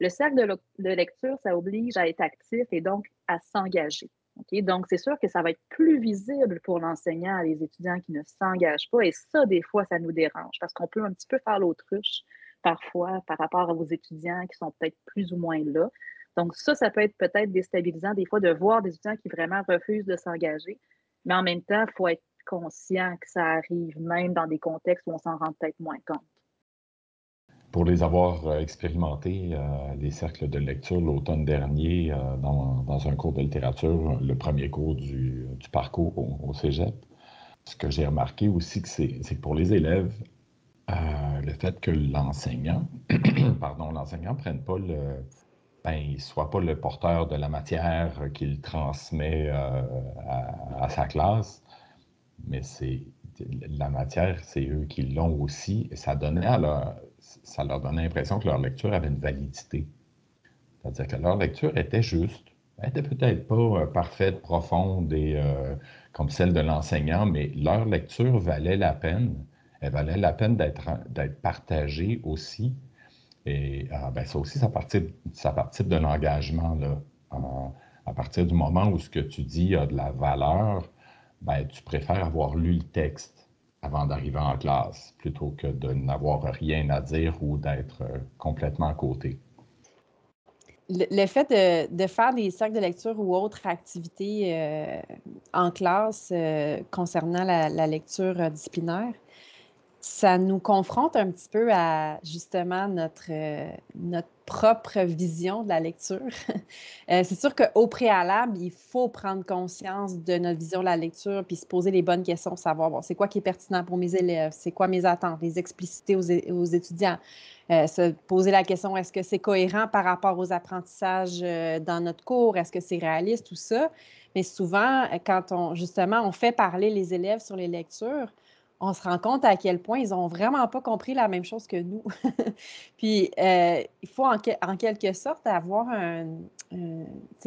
Le cercle de, lecture, ça oblige à être actif et donc à s'engager. Donc, c'est sûr que ça va être plus visible pour l'enseignant, les étudiants qui ne s'engagent pas. Et ça, des fois, ça nous dérange parce qu'on peut un petit peu faire l'autruche parfois par rapport à vos étudiants qui sont peut-être plus ou moins là. Donc, ça, ça peut être peut-être déstabilisant des fois de voir des étudiants qui vraiment refusent de s'engager. Mais en même temps, il faut être conscient que ça arrive même dans des contextes où on s'en rend peut-être moins compte. Pour les avoir euh, expérimentés, euh, les cercles de lecture l'automne dernier, euh, dans, un cours de littérature, le premier cours du, parcours au, cégep, ce que j'ai remarqué aussi, c'est que pour les élèves, le fait que l'enseignant, pardon, l'enseignant prenne pas le, ben, soit pas le porteur de la matière qu'il transmet à, sa classe, mais c'est la matière, c'est eux qui l'ont aussi, et ça donnait ça leur donnait l'impression que leur lecture avait une validité. C'est-à-dire que leur lecture était juste. Elle n'était peut-être pas euh, parfaite, profonde et euh, comme celle de l'enseignant, mais leur lecture valait la peine. Elle valait la peine d'être partagée aussi. Et ah, ben, ça aussi, ça participe de l'engagement. à partir du moment où ce que tu dis a de la valeur, ben, tu préfères avoir lu le texte avant d'arriver en classe plutôt que de n'avoir rien à dire ou d'être euh, complètement à côté. Le, fait de, faire des cercles de lecture ou autres activités euh, en classe euh, concernant la, lecture disciplinaire, ça nous confronte un petit peu à justement notre, notre propre vision de la lecture. Euh, c'est sûr qu'au préalable, il faut prendre conscience de notre vision de la lecture puis se poser les bonnes questions, savoir bon, c'est quoi qui est pertinent pour mes élèves, c'est quoi mes attentes, les expliciter aux, étudiants, euh, se poser la question est-ce que c'est cohérent par rapport aux apprentissages euh, dans notre cours, est-ce que c'est réaliste, tout ça? Mais souvent, quand on justement on fait parler les élèves sur les lectures, on se rend compte à quel point ils n'ont vraiment pas compris la même chose que nous. Puis, euh, il faut en, quelque sorte avoir un,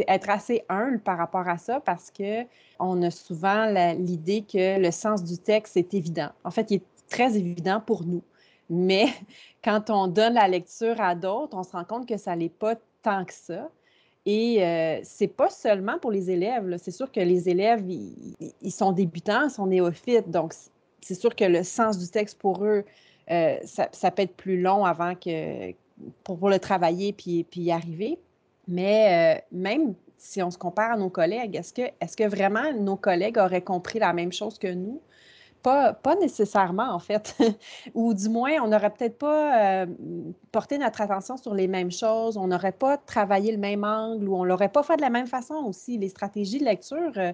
être assez humble par rapport à ça parce qu'on a souvent l'idée que le sens du texte est évident. En fait, il est très évident pour nous. Mais quand on donne la lecture à d'autres, on se rend compte que ça n'est pas tant que ça. Et euh, c'est pas seulement pour les élèves. C'est sûr que les élèves, ils, ils, sont débutants, ils sont néophytes. Donc, c'est sûr que le sens du texte pour eux, euh, ça, peut être plus long avant que pour, le travailler puis, puis y arriver. Mais euh, même si on se compare à nos collègues, est-ce que, est-ce que vraiment nos collègues auraient compris la même chose que nous? Pas, nécessairement, en fait. Ou du moins, on n'aurait peut-être pas euh, porté notre attention sur les mêmes choses, on n'aurait pas travaillé le même angle ou on ne l'aurait pas fait de la même façon aussi. Les stratégies de lecture, euh,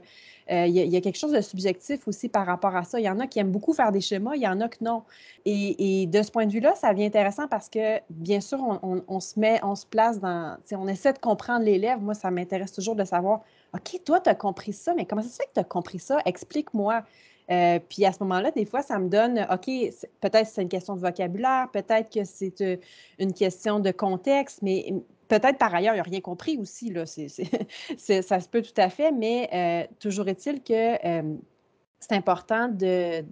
euh, il y, a quelque chose de subjectif aussi par rapport à ça. Il y en a qui aiment beaucoup faire des schémas, il y en a que non. Et, de ce point de vue-là, ça devient intéressant parce que, bien sûr, on, se met, on se place dans, on essaie de comprendre l'élève. Moi, ça m'intéresse toujours de savoir, OK, toi, tu as compris ça, mais comment ça se fait que tu as compris ça? Explique-moi. Euh, puis à ce moment-là, des fois, ça me donne, OK, peut-être c'est une question de vocabulaire, peut-être que c'est euh, une question de contexte, mais peut-être par ailleurs, il n'a rien compris aussi, là. ça se peut tout à fait, mais euh, toujours est-il que euh, c'est important de,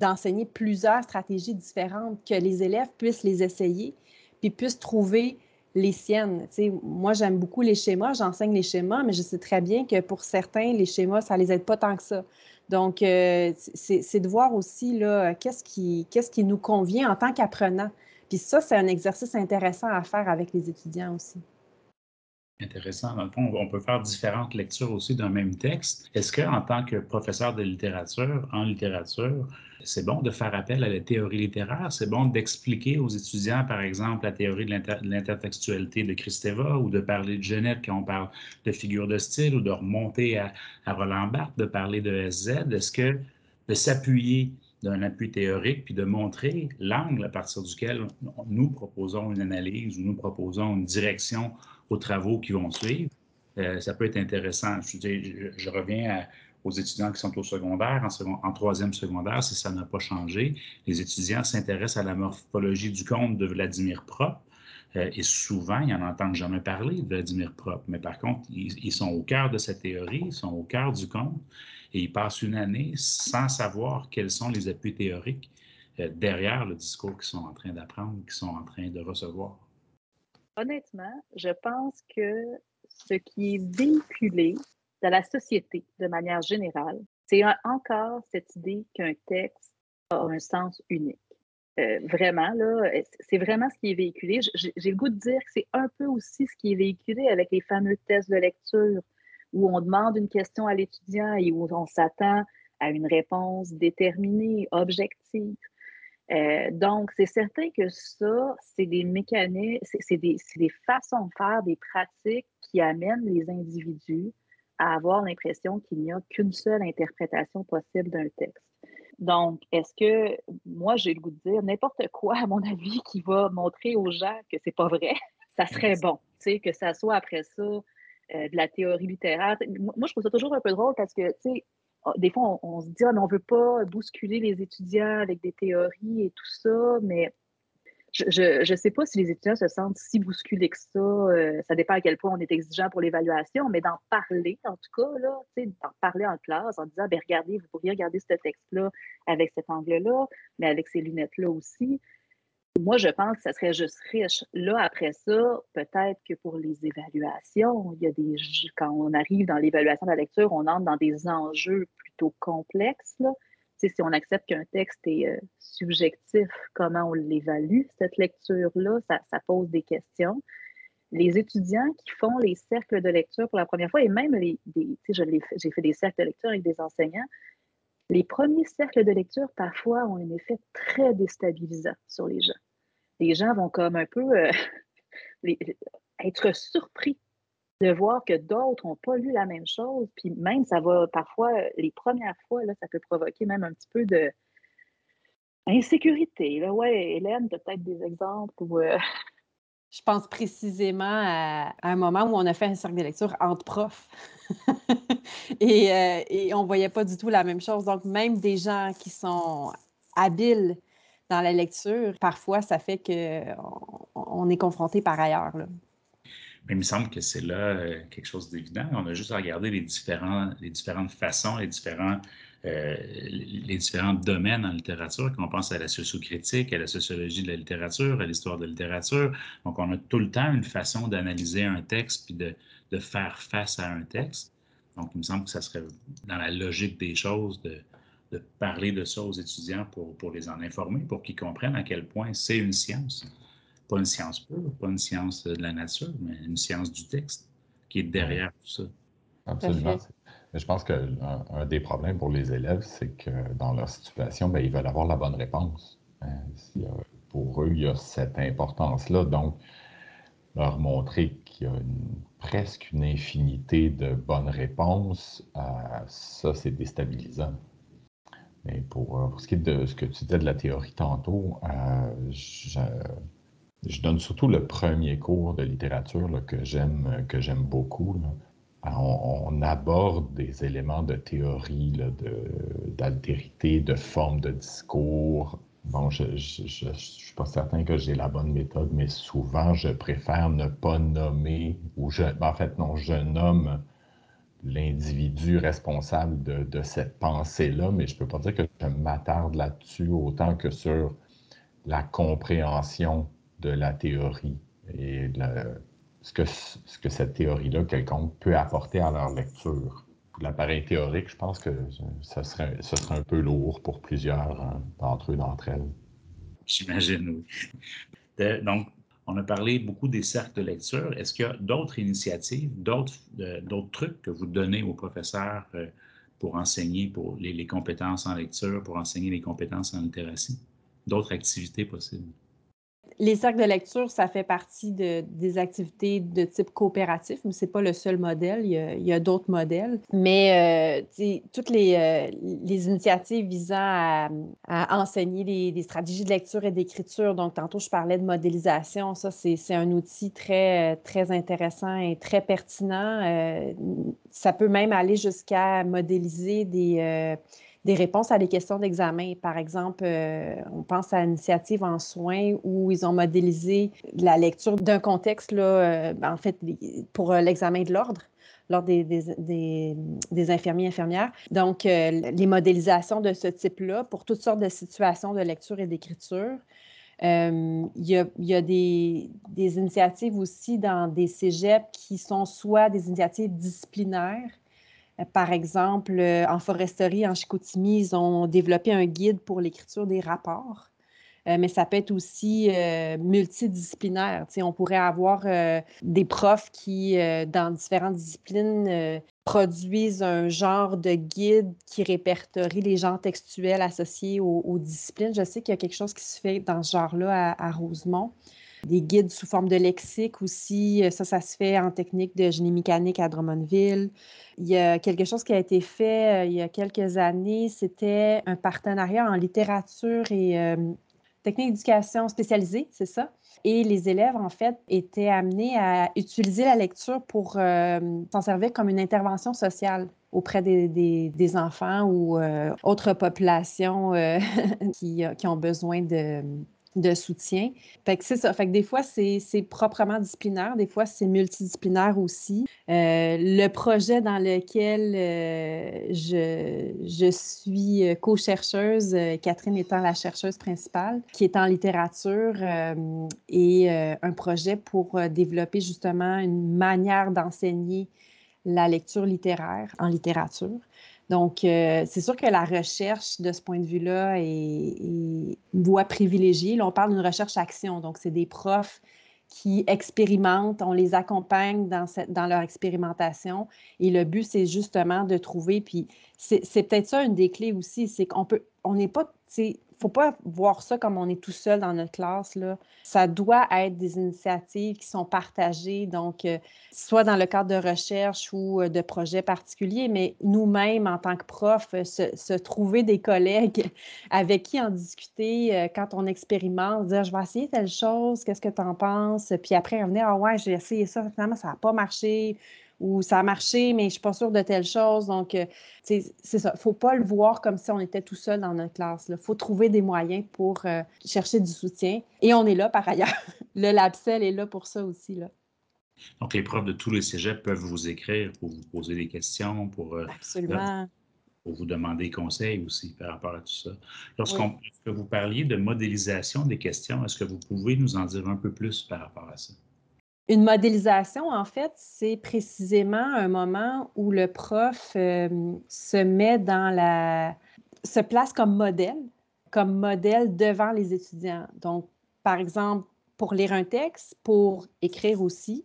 d'enseigner plusieurs stratégies différentes, que les élèves puissent les essayer, puis puissent trouver les siennes. moi, j'aime beaucoup les schémas, j'enseigne les schémas, mais je sais très bien que pour certains, les schémas, ça ne les aide pas tant que ça. Donc, euh, c'est de voir aussi qu'est-ce qui, qui nous convient en tant qu'apprenant. Puis ça, c'est un exercice intéressant à faire avec les étudiants aussi. Intéressant. Dans le fond, on peut faire différentes lectures aussi d'un même texte. Est-ce qu'en tant que professeur de littérature, en littérature, c'est bon de faire appel à la théorie littéraire? C'est bon d'expliquer aux étudiants, par exemple, la théorie de l'intertextualité de Kristeva ou de parler de Genève quand on parle de figure de style ou de remonter à, Roland Barthes, de parler de SZ? Est-ce que de s'appuyer d'un appui théorique, puis de montrer l'angle à partir duquel nous proposons une analyse ou nous proposons une direction aux travaux qui vont suivre, euh, ça peut être intéressant. Je, reviens aux étudiants qui sont au secondaire, en, troisième secondaire, si ça n'a pas changé. Les étudiants s'intéressent à la morphologie du conte de Vladimir Prop. Euh, et souvent, ils n'en entendent jamais parler Vladimir Prop. Mais par contre, ils, sont au cœur de cette théorie, ils sont au cœur du conte, et ils passent une année sans savoir quels sont les appuis théoriques euh, derrière le discours qu'ils sont en train d'apprendre, qu'ils sont en train de recevoir honnêtement, je pense que ce qui est véhiculé dans la société de manière générale, c'est encore cette idée qu'un texte a un sens unique. Euh, vraiment, là, c'est vraiment ce qui est véhiculé. J'ai le goût de dire que c'est un peu aussi ce qui est véhiculé avec les fameux tests de lecture où on demande une question à l'étudiant et où on s'attend à une réponse déterminée, objective. Euh, donc, c'est certain que ça, c'est des mécanismes, c'est des, façons de faire, des pratiques qui amènent les individus à avoir l'impression qu'il n'y a qu'une seule interprétation possible d'un texte. Donc, est-ce que moi, j'ai le goût de dire n'importe quoi, à mon avis, qui va montrer aux gens que c'est pas vrai, ça serait bon, tu sais, que ça soit après ça euh, de la théorie littéraire. Moi, je trouve ça toujours un peu drôle parce que, tu sais, ah, des fois, on, se dit, ah, on ne veut pas bousculer les étudiants avec des théories et tout ça, mais je ne sais pas si les étudiants se sentent si bousculés que ça. Euh, ça dépend à quel point on est exigeant pour l'évaluation, mais d'en parler, en tout cas, d'en parler en classe en disant, ben, regardez, vous pourriez regarder ce texte-là avec cet angle-là, mais avec ces lunettes-là aussi. Moi, je pense que ça serait juste riche. Là, après ça, peut-être que pour les évaluations, il y a des quand on arrive dans l'évaluation de la lecture, on entre dans des enjeux plutôt complexes. Là. Si on accepte qu'un texte est euh, subjectif, comment on l'évalue, cette lecture-là, ça, pose des questions. Les étudiants qui font les cercles de lecture pour la première fois, et même les, j'ai fait des cercles de lecture avec des enseignants, les premiers cercles de lecture, parfois, ont un effet très déstabilisant sur les gens. Les gens vont comme un peu euh, être surpris de voir que d'autres n'ont pas lu la même chose. Puis même, ça va parfois, les premières fois, là, ça peut provoquer même un petit peu de insécurité. Là. Ouais, Hélène, peut-être des exemples où. Euh, Je pense précisément à, un moment où on a fait un cercle de lecture entre profs. et, euh, et, on ne voyait pas du tout la même chose. Donc, même des gens qui sont habiles dans la lecture, parfois, ça fait qu'on on est confronté par ailleurs. Là. Mais il me semble que c'est là euh, quelque chose d'évident. On a juste à regarder les, différents, les différentes façons, les différents euh, les différents domaines en littérature, qu'on pense à la sociocritique, à la sociologie de la littérature, à l'histoire de la littérature. Donc, on a tout le temps une façon d'analyser un texte puis de, de, faire face à un texte. Donc, il me semble que ça serait dans la logique des choses de, de parler de ça aux étudiants pour, pour les en informer, pour qu'ils comprennent à quel point c'est une science. Pas une science pure, pas une science de la nature, mais une science du texte qui est derrière tout ça. Absolument. Mais je pense qu'un un des problèmes pour les élèves, c'est que dans leur situation, ben, ils veulent avoir la bonne réponse. Hein. pour eux, il y a cette importance-là. Donc, leur montrer qu'il y a presque une infinité de bonnes réponses, euh, ça, c'est déstabilisant. Mais pour, euh, pour, ce qui est de ce que tu disais de la théorie tantôt, euh, je, je, donne surtout le premier cours de littérature là, que j'aime beaucoup. Là on, aborde des éléments de théorie, d'altérité, de, forme de discours Bon, je ne suis pas certain que j'ai la bonne méthode, mais souvent, je préfère ne pas nommer, ou ben, en fait, non, je nomme l'individu responsable de, cette pensée-là, mais je ne peux pas dire que je m'attarde là-dessus autant que sur la compréhension de la théorie et ce, que, ce que cette théorie-là, quelconque, peut apporter à leur lecture. L'appareil théorique, je pense que ce serait, serait un peu lourd pour plusieurs hein, d'entre eux, d'entre elles. J'imagine, oui. Donc, on a parlé beaucoup des cercles de lecture. Est-ce qu'il y a d'autres initiatives, d'autres euh, trucs que vous donnez aux professeurs euh, pour enseigner pour les, compétences en lecture, pour enseigner les compétences en littératie? D'autres activités possibles? Les cercles de lecture, ça fait partie de, des activités de type coopératif, mais ce n'est pas le seul modèle. Il y a, d'autres modèles. Mais euh, toutes les, euh, les, initiatives visant à, enseigner les, stratégies de lecture et d'écriture, donc tantôt je parlais de modélisation, ça c'est un outil très, très intéressant et très pertinent. Euh, ça peut même aller jusqu'à modéliser des des réponses à des questions d'examen. Par exemple, euh, on pense à l'initiative en soins où ils ont modélisé la lecture d'un contexte, là, euh, en fait, pour euh, l'examen de l'ordre l'ordre des, des, infirmiers et infirmières. Donc, les modélisations de ce type-là pour toutes sortes de situations de lecture et d'écriture. il y a, y a des, des, initiatives aussi dans des cégeps qui sont soit des initiatives disciplinaires, par exemple, euh, en foresterie, en Chicoutimi, ils ont développé un guide pour l'écriture des rapports. Euh, mais ça peut être aussi euh, multidisciplinaire. on pourrait avoir des profs qui, dans différentes disciplines, produisent un genre de guide qui répertorie les genres textuels associés aux, disciplines. Je sais qu'il y a quelque chose qui se fait dans ce genre-là à Rosemont des guides sous forme de lexique aussi. Euh, ça, ça se fait en technique de génie mécanique à Drummondville. Il y a quelque chose qui a été fait euh, il y a quelques années. C'était un partenariat en littérature et euh, technique d'éducation spécialisée, c'est ça? Et les élèves, en fait, étaient amenés à utiliser la lecture pour s'en servir comme une intervention sociale auprès des, enfants ou autres populations qui, qui, ont besoin de, de soutien. Fait que c'est ça. Fait que des fois, c'est proprement disciplinaire, des fois, c'est multidisciplinaire aussi. Euh, le projet dans lequel euh, je, je, suis co-chercheuse, euh, Catherine étant la chercheuse principale, qui est en littérature, et un projet pour développer justement une manière d'enseigner la lecture littéraire en littérature. Donc, euh, c'est sûr que la recherche, de ce point de vue-là, est, une voie privilégiée. Là, on parle d'une recherche-action. Donc, c'est des profs qui expérimentent, on les accompagne dans, dans leur expérimentation. Et le but, c'est justement de trouver, puis c'est peut-être ça une des clés aussi, c'est qu'on peut, on n'est pas, faut pas voir ça comme on est tout seul dans notre classe. Là. Ça doit être des initiatives qui sont partagées, donc euh, soit dans le cadre de recherche ou euh, de projets particuliers, mais nous-mêmes, en tant que profs, euh, se, trouver des collègues avec qui en discuter quand on expérimente, dire je vais essayer telle chose, qu'est-ce que tu en penses? Puis après, revenir, ah ouais, j'ai essayé ça, finalement, ça n'a pas marché ou ça a marché, mais je ne suis pas sûre de telle chose. Donc, euh, c'est ça. Il ne faut pas le voir comme si on était tout seul dans notre classe. Il faut trouver des moyens pour euh, chercher du soutien. Et on est là par ailleurs. Le LabCell est là pour ça aussi. Là. Donc, les profs de tous les cégeps peuvent vous écrire pour vous poser des questions, pour, euh, Absolument. pour vous demander conseils aussi par rapport à tout ça. Lorsqu'on vous parliez de modélisation des questions, est-ce que vous pouvez nous en dire un peu plus par rapport à ça? Une modélisation, en fait, c'est précisément un moment où le prof euh, se met dans la. se place comme modèle, comme modèle devant les étudiants. Donc, par exemple, pour lire un texte, pour écrire aussi,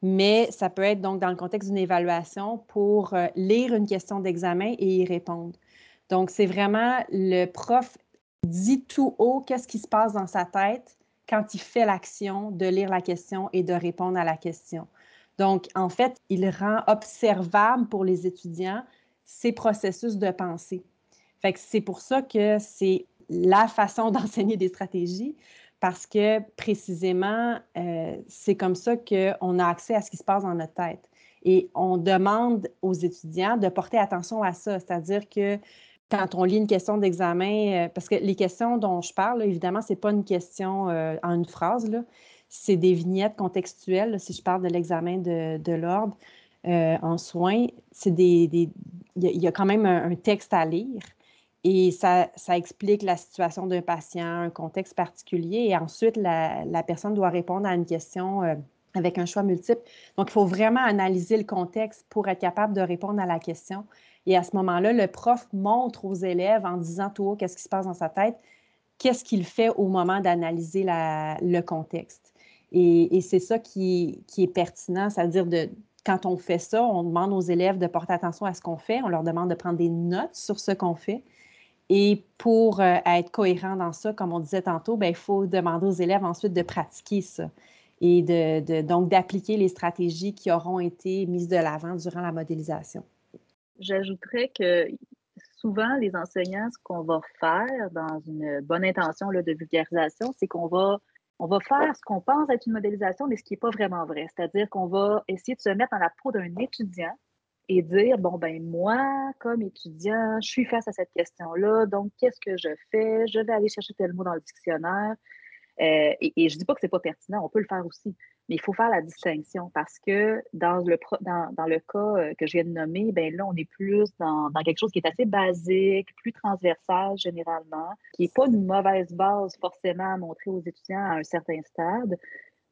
mais ça peut être donc dans le contexte d'une évaluation pour euh, lire une question d'examen et y répondre. Donc, c'est vraiment le prof dit tout haut qu'est-ce qui se passe dans sa tête quand il fait l'action de lire la question et de répondre à la question. Donc, en fait, il rend observable pour les étudiants ces processus de pensée. Fait que c'est pour ça que c'est la façon d'enseigner des stratégies, parce que précisément, euh, c'est comme ça qu'on a accès à ce qui se passe dans notre tête. Et on demande aux étudiants de porter attention à ça, c'est-à-dire que quand on lit une question d'examen, parce que les questions dont je parle, évidemment, ce n'est pas une question en une phrase, c'est des vignettes contextuelles, si je parle de l'examen de, l'ordre en soins, c'est des, il y, a quand même un, texte à lire et ça, ça explique la situation d'un patient, un contexte particulier et ensuite la, la, personne doit répondre à une question avec un choix multiple. Donc, il faut vraiment analyser le contexte pour être capable de répondre à la question. Et à ce moment-là, le prof montre aux élèves en disant tout haut qu'est-ce qui se passe dans sa tête, qu'est-ce qu'il fait au moment d'analyser le contexte? Et, c'est ça qui, est pertinent, c'est-à-dire de quand on fait ça, on demande aux élèves de porter attention à ce qu'on fait, on leur demande de prendre des notes sur ce qu'on fait. Et pour euh, être cohérent dans ça, comme on disait tantôt, ben, il faut demander aux élèves ensuite de pratiquer ça et donc d'appliquer les stratégies qui auront été mises de l'avant durant la modélisation. J'ajouterais que souvent, les enseignants, ce qu'on va faire dans une bonne intention là, de vulgarisation, c'est qu'on va, on va faire ce qu'on pense être une modélisation, mais ce qui n'est pas vraiment vrai. C'est-à-dire qu'on va essayer de se mettre dans la peau d'un étudiant et dire, bon, ben moi, comme étudiant, je suis face à cette question-là, donc qu'est-ce que je fais? Je vais aller chercher tel mot dans le dictionnaire. Euh, et, je ne dis pas que ce n'est pas pertinent, on peut le faire aussi, mais il faut faire la distinction parce que dans le, dans, dans le cas euh, que je viens de nommer, ben là, on est plus dans, dans quelque chose qui est assez basique, plus transversal généralement, qui n'est pas une mauvaise base forcément à montrer aux étudiants à un certain stade,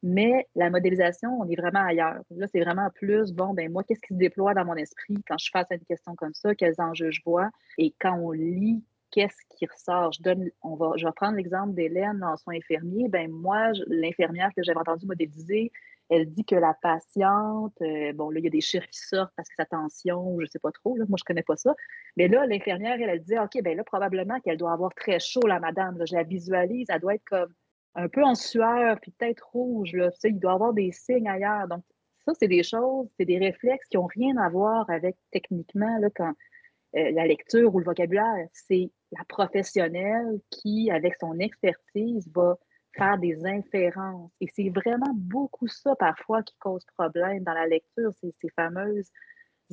mais la modélisation, on est vraiment ailleurs. Là, c'est vraiment plus, bon, ben moi, qu'est-ce qui se déploie dans mon esprit quand je face à une question comme ça, quels enjeux je vois, et quand on lit qu'est-ce qui ressort? Je, on va, vais prendre l'exemple d'Hélène en soins infirmiers. Ben moi, l'infirmière que j'avais entendu modéliser, elle dit que la patiente, euh, bon, là, il y a des chiffres qui sortent parce que sa tension, je ne sais pas trop, moi, je ne connais pas ça. Mais là, l'infirmière, elle, elle dit, OK, ben là, probablement qu'elle doit avoir très chaud, la madame. je la visualise, elle doit être comme un peu en sueur, puis peut-être rouge, là. Tu sais, il doit avoir des signes ailleurs. Donc, ça, c'est des choses, c'est des réflexes qui n'ont rien à voir avec techniquement, là, quand euh, la lecture ou le vocabulaire. C'est la professionnelle qui, avec son expertise, va faire des inférences. Et c'est vraiment beaucoup ça parfois qui cause problème dans la lecture, ces, ces fameuses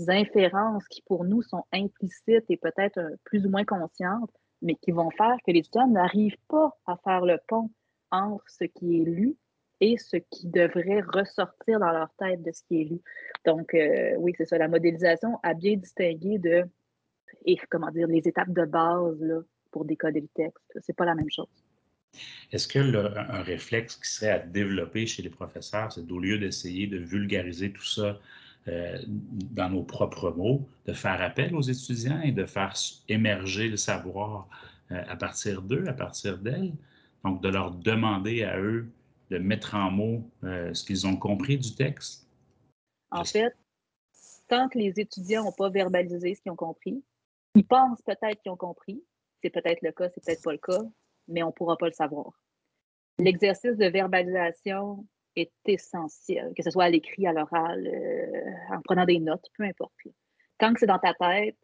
inférences qui pour nous sont implicites et peut-être euh, plus ou moins conscientes, mais qui vont faire que les étudiants n'arrivent pas à faire le pont entre ce qui est lu et ce qui devrait ressortir dans leur tête de ce qui est lu. Donc, euh, oui, c'est ça, la modélisation a bien distingué de et comment dire, les étapes de base là, pour décoder le texte. C'est pas la même chose. Est-ce que le, un réflexe qui serait à développer chez les professeurs, c'est au lieu d'essayer de vulgariser tout ça euh, dans nos propres mots, de faire appel aux étudiants et de faire émerger le savoir euh, à partir d'eux, à partir d'elles, donc de leur demander à eux de mettre en mots euh, ce qu'ils ont compris du texte? En fait, tant que les étudiants n'ont pas verbalisé ce qu'ils ont compris, ils pensent peut-être qu'ils ont compris. C'est peut-être le cas, c'est peut-être pas le cas, mais on ne pourra pas le savoir. L'exercice de verbalisation est essentiel, que ce soit à l'écrit, à l'oral, euh, en prenant des notes, peu importe. Tant que c'est dans ta tête,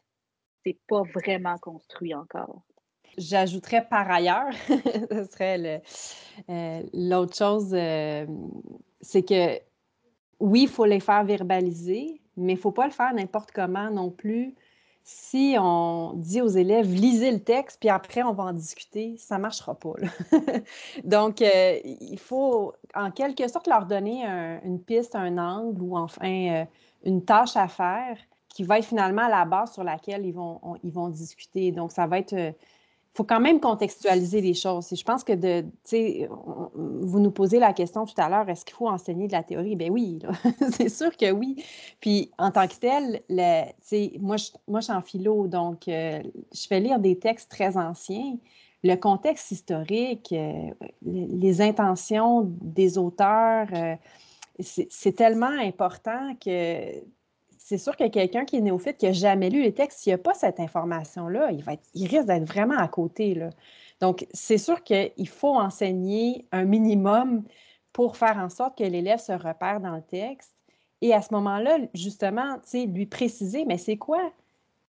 c'est pas vraiment construit encore. J'ajouterais par ailleurs, ce serait euh, l'autre chose, euh, c'est que oui, il faut les faire verbaliser, mais il ne faut pas le faire n'importe comment non plus si on dit aux élèves, lisez le texte, puis après, on va en discuter, ça ne marchera pas. Donc, euh, il faut en quelque sorte leur donner une piste, un angle ou enfin euh, une tâche à faire qui va être finalement la base sur laquelle ils vont, ils vont discuter. Donc, ça va être euh, faut quand même contextualiser les choses. je pense que de, vous nous posez la question tout à l'heure, est-ce qu'il faut enseigner de la théorie? Ben oui, c'est sûr que oui. Puis en tant que tel, moi, je, moi, je suis en philo, donc euh, je fais lire des textes très anciens. Le contexte historique, euh, les, intentions des auteurs, euh, c'est tellement important que c'est sûr que quelqu'un qui est néophyte, qui n'a jamais lu les textes, s'il n'y a pas cette information-là, il, va il risque d'être vraiment à côté. Là. Donc, c'est sûr qu'il faut enseigner un minimum pour faire en sorte que l'élève se repère dans le texte. Et à ce moment-là, justement, lui préciser, mais c'est quoi?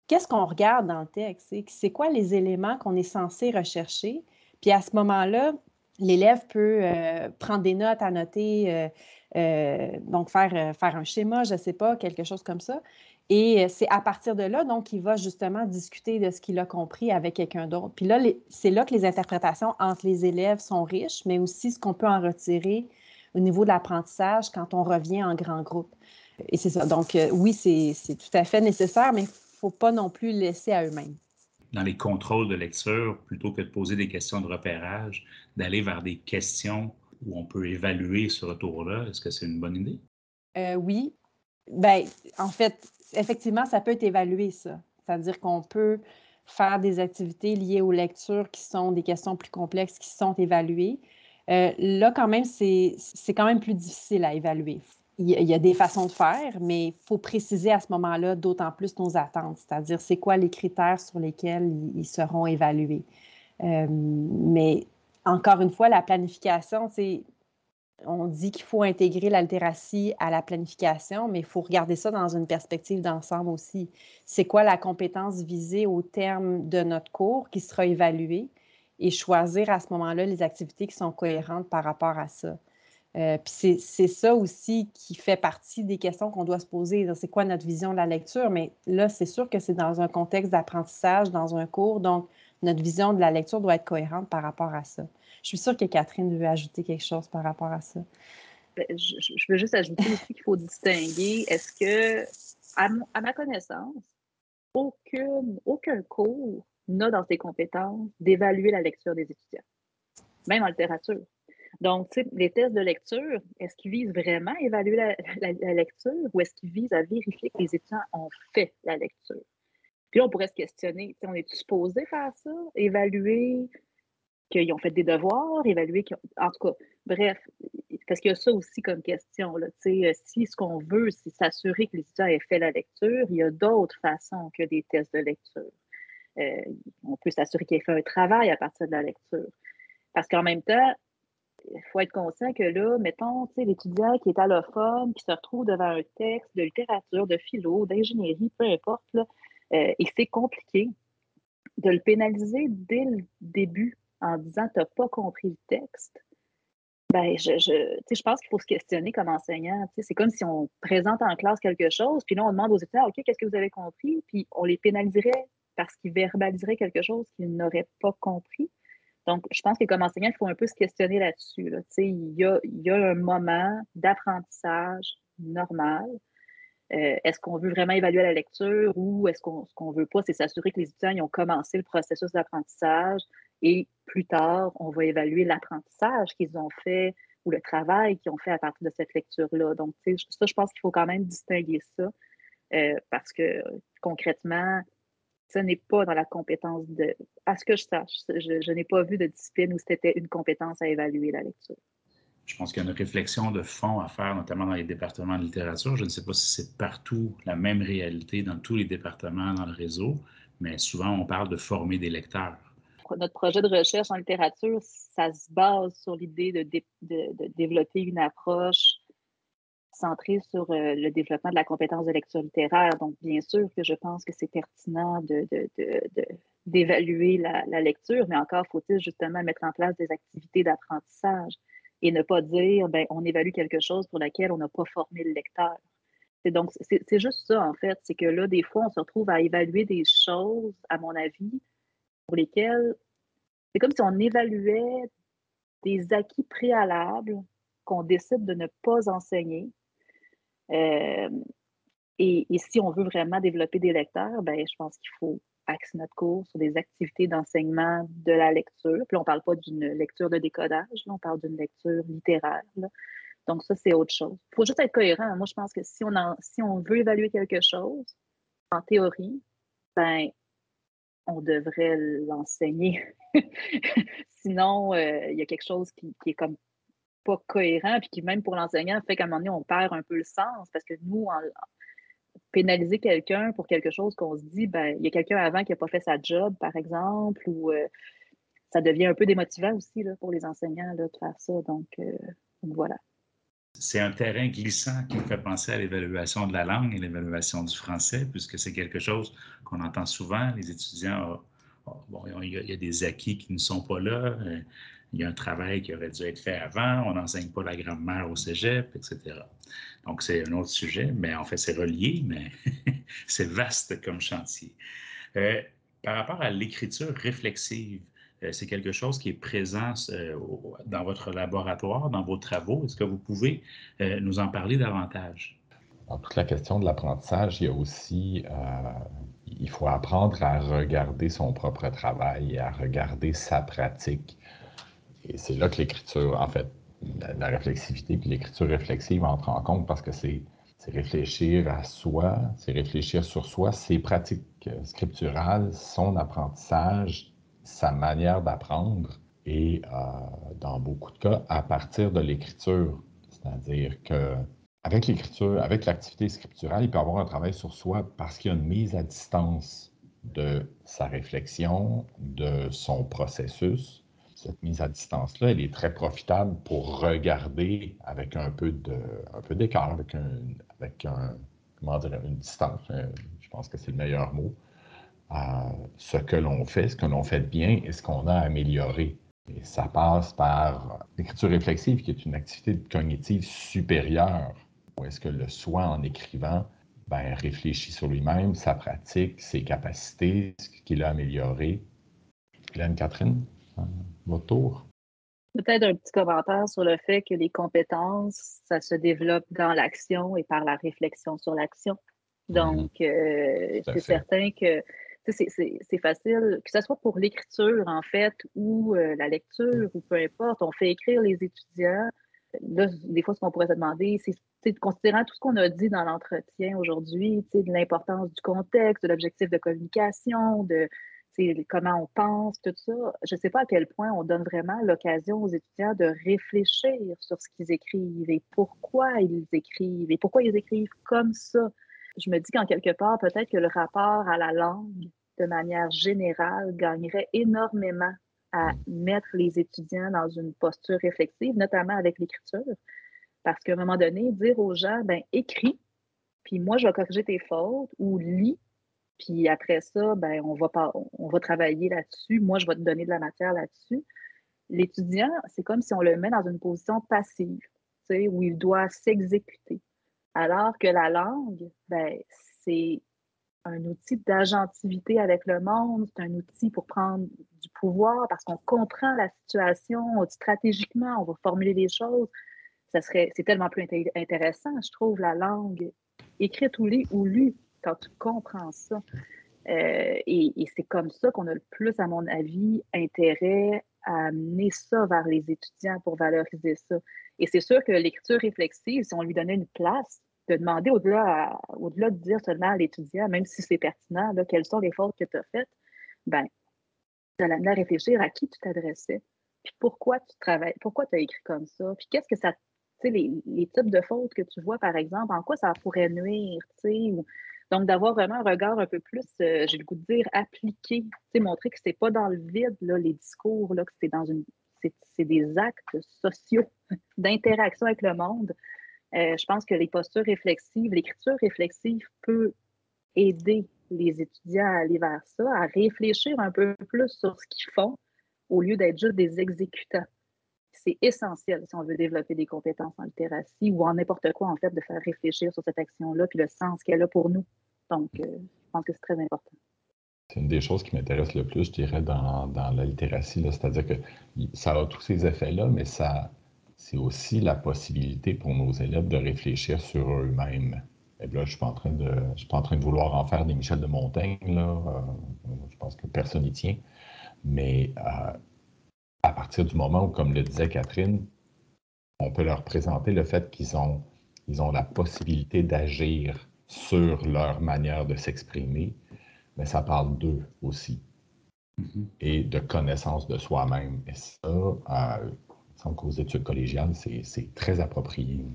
Qu'est-ce qu'on regarde dans le texte? C'est quoi les éléments qu'on est censé rechercher? Puis à ce moment-là, l'élève peut euh, prendre des notes, annoter, euh, donc faire, faire un schéma, je ne sais pas, quelque chose comme ça. Et c'est à partir de là, donc, qu'il va justement discuter de ce qu'il a compris avec quelqu'un d'autre. Puis là, c'est là que les interprétations entre les élèves sont riches, mais aussi ce qu'on peut en retirer au niveau de l'apprentissage quand on revient en grand groupe. Et c'est ça. Donc, oui, c'est tout à fait nécessaire, mais il ne faut pas non plus laisser à eux-mêmes dans les contrôles de lecture, plutôt que de poser des questions de repérage, d'aller vers des questions où on peut évaluer ce retour-là? Est-ce que c'est une bonne idée? Euh, oui. Ben, en fait, effectivement, ça peut être évalué, ça. C'est-à-dire qu'on peut faire des activités liées aux lectures qui sont des questions plus complexes qui sont évaluées. Euh, là, quand même, c'est quand même plus difficile à évaluer il y, a des façons de faire, mais il faut préciser à ce moment-là d'autant plus nos attentes, c'est-à-dire c'est quoi les critères sur lesquels ils, seront évalués. Euh, mais encore une fois, la planification, c'est on dit qu'il faut intégrer l'altératie à la planification, mais il faut regarder ça dans une perspective d'ensemble aussi. C'est quoi la compétence visée au terme de notre cours qui sera évaluée et choisir à ce moment-là les activités qui sont cohérentes par rapport à ça. Euh, puis c'est ça aussi qui fait partie des questions qu'on doit se poser. C'est quoi notre vision de la lecture? Mais là, c'est sûr que c'est dans un contexte d'apprentissage, dans un cours. Donc, notre vision de la lecture doit être cohérente par rapport à ça. Je suis sûre que Catherine veut ajouter quelque chose par rapport à ça. Ben, je, veux juste ajouter aussi qu'il faut distinguer. Est-ce que, à, ma connaissance, aucun cours n'a dans ses compétences d'évaluer la lecture des étudiants, même en littérature. Donc, les tests de lecture, est-ce qu'ils visent vraiment à évaluer la, lecture ou est-ce qu'ils visent à vérifier que les étudiants ont fait la lecture? Puis là, on pourrait se questionner, on est supposé faire ça? Évaluer qu'ils ont fait des devoirs, évaluer qu'ils En tout cas, bref, parce qu'il y a ça aussi comme question. Là, si ce qu'on veut, c'est s'assurer que les étudiants aient fait la lecture, il y a d'autres façons que des tests de lecture. Euh, on peut s'assurer qu'ils aient fait un travail à partir de la lecture. Parce qu'en même temps, il faut être conscient que là, mettons, l'étudiant qui est allophone, qui se retrouve devant un texte de littérature, de philo, d'ingénierie, peu importe, là, euh, et c'est compliqué de le pénaliser dès le début en disant tu n'as pas compris le texte. Ben, je, je, pense qu'il faut se questionner comme enseignant. C'est comme si on présente en classe quelque chose, puis là, on demande aux étudiants OK, qu'est-ce que vous avez compris? Puis on les pénaliserait parce qu'ils verbaliseraient quelque chose qu'ils n'auraient pas compris. Donc, je pense que comme enseignant, il faut un peu se questionner là-dessus. Il, il y a un moment d'apprentissage normal. Euh, est-ce qu'on veut vraiment évaluer la lecture ou est-ce qu'on ce qu'on veut pas, c'est s'assurer que les étudiants ont commencé le processus d'apprentissage et plus tard, on va évaluer l'apprentissage qu'ils ont fait ou le travail qu'ils ont fait à partir de cette lecture-là. Donc, ça, je pense qu'il faut quand même distinguer ça euh, parce que concrètement, ce n'est pas dans la compétence de. À ce que je sache, je, n'ai pas vu de discipline où c'était une compétence à évaluer la lecture. Je pense qu'il y a une réflexion de fond à faire, notamment dans les départements de littérature. Je ne sais pas si c'est partout la même réalité dans tous les départements dans le réseau, mais souvent on parle de former des lecteurs. Notre projet de recherche en littérature, ça se base sur l'idée de, de, développer une approche centré sur euh, le développement de la compétence de lecture littéraire. Donc, bien sûr que je pense que c'est pertinent d'évaluer la, lecture, mais encore faut-il justement mettre en place des activités d'apprentissage et ne pas dire, ben, on évalue quelque chose pour laquelle on n'a pas formé le lecteur. C'est donc, c'est juste ça, en fait. C'est que là, des fois, on se retrouve à évaluer des choses, à mon avis, pour lesquelles c'est comme si on évaluait des acquis préalables qu'on décide de ne pas enseigner euh, et, si on veut vraiment développer des lecteurs, ben, je pense qu'il faut axer notre cours sur des activités d'enseignement de la lecture. Puis on ne parle pas d'une lecture de décodage, on parle d'une lecture littéraire. Donc ça, c'est autre chose. Il faut juste être cohérent. Moi, je pense que si on, si on veut évaluer quelque chose, en théorie, ben, on devrait l'enseigner. Sinon, euh, il y a quelque chose qui, qui, est comme pas cohérent, puis qui, même pour l'enseignant, fait qu'à un moment donné, on perd un peu le sens parce que nous, en, pénaliser quelqu'un pour quelque chose qu'on se dit, ben, il y a quelqu'un avant qui n'a pas fait sa job, par exemple, ou euh, ça devient un peu démotivant aussi là, pour les enseignants de faire ça. Donc, euh, voilà. C'est un terrain glissant qui me fait penser à l'évaluation de la langue et l'évaluation du français, puisque c'est quelque chose qu'on entend souvent. Les étudiants, bon, il y, a des acquis qui ne sont pas là. Il y a un travail qui aurait dû être fait avant, on n'enseigne pas la grammaire au cégep, etc. Donc, c'est un autre sujet, mais en fait, c'est relié, mais c'est vaste comme chantier. Euh, par rapport à l'écriture réflexive, euh, c'est quelque chose qui est présent euh, dans votre laboratoire, dans vos travaux. Est-ce que vous pouvez nous en parler davantage? Dans toute la question de l'apprentissage, il y a aussi, il faut apprendre à regarder son propre travail à regarder sa pratique. Et c'est là que l'écriture, en fait, la, réflexivité puis l'écriture réflexive entrent en compte parce que c'est réfléchir à soi, c'est réfléchir sur soi, ses pratiques scripturales, son apprentissage, sa manière d'apprendre et euh, dans beaucoup de cas à partir de l'écriture. C'est-à-dire que avec l'écriture, avec l'activité scripturale, il peut avoir un travail sur soi parce qu'il y a une mise à distance de sa réflexion, de son processus, cette mise à distance-là, elle est très profitable pour regarder avec un peu de, un peu d'écart, avec un, avec un, comment dire, une distance. Je pense que c'est le meilleur mot. ce que l'on fait, ce que l'on fait bien et ce qu'on a amélioré. Et ça passe par l'écriture réflexive, qui est une activité cognitive supérieure, où est-ce que le soi, en écrivant, ben, réfléchit sur lui-même, sa pratique, ses capacités, ce qu'il a amélioré. Hélène Catherine? Votre tour. Peut-être un petit commentaire sur le fait que les compétences, ça se développe dans l'action et par la réflexion sur l'action. Donc, mhm. euh, c'est certain que c'est facile, que ce soit pour l'écriture, en fait, ou euh, la lecture, ou peu importe, on fait écrire les étudiants. Là, des fois, ce qu'on pourrait se demander, c'est considérant tout ce qu'on a dit dans l'entretien aujourd'hui, de l'importance du contexte, de l'objectif de communication, de, comment on pense, tout ça. Je ne sais pas à quel point on donne vraiment l'occasion aux étudiants de réfléchir sur ce qu'ils écrivent et pourquoi ils écrivent et pourquoi ils écrivent comme ça. Je me dis qu'en quelque part, peut-être que le rapport à la langue, de manière générale, gagnerait énormément à mettre les étudiants dans une posture réflexive, notamment avec l'écriture. Parce qu'à un moment donné, dire aux gens, ben écris, puis moi, je vais corriger tes fautes, ou lis, puis après ça, ben, on, va on va travailler là-dessus. Moi, je vais te donner de la matière là-dessus. L'étudiant, c'est comme si on le met dans une position passive, où il doit s'exécuter. Alors que la langue, ben, c'est un outil d'agentivité avec le monde, c'est un outil pour prendre du pouvoir parce qu'on comprend la situation, stratégiquement, on va formuler des choses. Ça serait, c'est tellement plus intéressant, je trouve, la langue écrite ou ou lue quand tu comprends ça. Euh, et, c'est comme ça qu'on a le plus, à mon avis, intérêt à amener ça vers les étudiants pour valoriser ça. Et c'est sûr que l'écriture réflexive, si on lui donnait une place, de demander au-delà au-delà de dire seulement à l'étudiant, même si c'est pertinent, là, quelles sont les fautes que tu as faites, ben, de l'amener à réfléchir à qui tu t'adressais, puis pourquoi tu travailles, pourquoi tu as écrit comme ça, puis qu'est-ce que ça, tu sais, les, les, types de fautes que tu vois, par exemple, en quoi ça pourrait nuire, tu sais, ou donc, d'avoir vraiment un regard un peu plus, euh, j'ai le goût de dire, appliqué, montrer que c'est pas dans le vide, là, les discours, là, que c'est dans une. C'est des actes sociaux d'interaction avec le monde. Euh, je pense que les postures réflexives, l'écriture réflexive peut aider les étudiants à aller vers ça, à réfléchir un peu plus sur ce qu'ils font au lieu d'être juste des exécutants. C'est essentiel si on veut développer des compétences en littératie ou en n'importe quoi, en fait, de faire réfléchir sur cette action-là puis le sens qu'elle a pour nous. Donc, euh, je pense que c'est très important. C'est une des choses qui m'intéresse le plus, je dirais, dans, la littératie. C'est-à-dire que ça a tous ces effets-là, mais ça, c'est aussi la possibilité pour nos élèves de réfléchir sur eux-mêmes. Et là, je ne suis, pas en train de, suis pas en train de vouloir en faire des Michel de Montaigne. Là. Euh, je pense que personne n'y tient. Mais euh, à partir du moment où, comme le disait Catherine, on peut leur présenter le fait qu'ils ont, ils ont la possibilité d'agir sur leur manière de s'exprimer, mais ça parle d'eux aussi mm-hmm. et de connaissance de soi-même. Et ça, euh, il semble qu'aux études collégiales, c'est très approprié.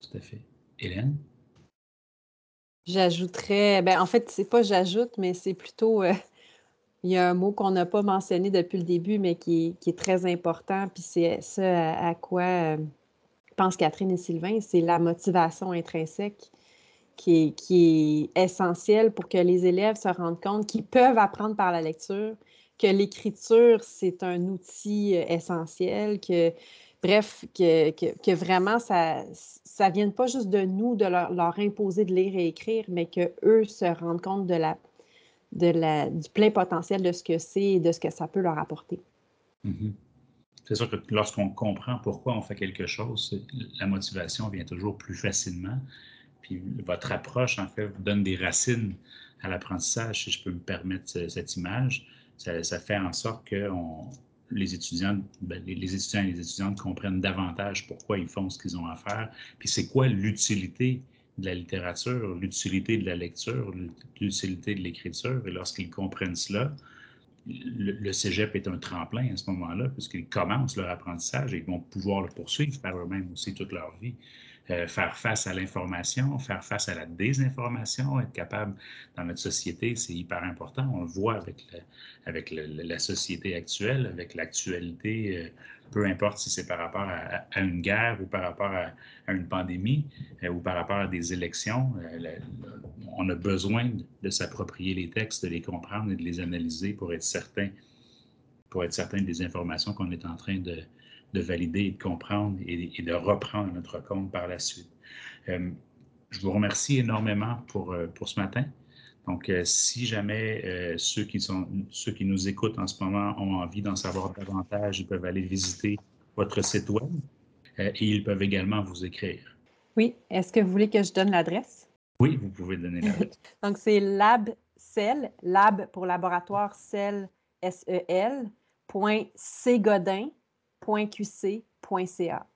Tout à fait. Hélène? J'ajouterais, ben, en fait, c'est pas j'ajoute, mais c'est plutôt, euh, il y a un mot qu'on n'a pas mentionné depuis le début, mais qui est, très important, puis c'est ça à, quoi euh, pensent Catherine et Sylvain, c'est la motivation intrinsèque qui est, essentiel pour que les élèves se rendent compte qu'ils peuvent apprendre par la lecture, que l'écriture, c'est un outil euh, essentiel, que, bref, que, que, vraiment, ça ne vienne pas juste de nous, de leur, leur, imposer de lire et écrire, mais qu'eux se rendent compte de la, de la, du plein potentiel de ce que c'est et de ce que ça peut leur apporter. Mm-hmm. C'est sûr que lorsqu'on comprend pourquoi on fait quelque chose, la motivation vient toujours plus facilement. Puis votre approche, en fait, vous donne des racines à l'apprentissage, si je peux me permettre cette image. Ça, fait en sorte que les, étudiants, ben, les, étudiants et les étudiantes comprennent davantage pourquoi ils font ce qu'ils ont à faire, puis c'est quoi l'utilité de la littérature, l'utilité de la lecture, l'utilité de l'écriture? Et lorsqu'ils comprennent cela, le, cégep est un tremplin à ce moment-là, puisqu'ils commencent leur apprentissage et ils vont pouvoir le poursuivre par eux-mêmes aussi toute leur vie. Euh, faire face à l'information, faire face à la désinformation, être capable dans notre société, c'est hyper important. On le voit avec, avec la société actuelle, avec l'actualité, euh, peu importe si c'est par rapport à, une guerre ou par rapport à, une pandémie euh, ou par rapport à des élections. on a besoin de, s'approprier les textes, de les comprendre et de les analyser pour être certain, pour être certain des informations qu'on est en train de, de valider et de comprendre et, de reprendre notre compte par la suite. Euh, je vous remercie énormément pour, euh, pour ce matin. Donc, euh, si jamais ceux, qui sont, ceux qui nous écoutent en ce moment ont envie d'en savoir davantage, ils peuvent aller visiter votre site web et ils peuvent également vous écrire. Oui. Est-ce que vous voulez que je donne l'adresse? Oui, vous pouvez donner l'adresse. Donc, c'est labcell, lab pour laboratoire cell, S-E-L, point Godin, .qc.ca.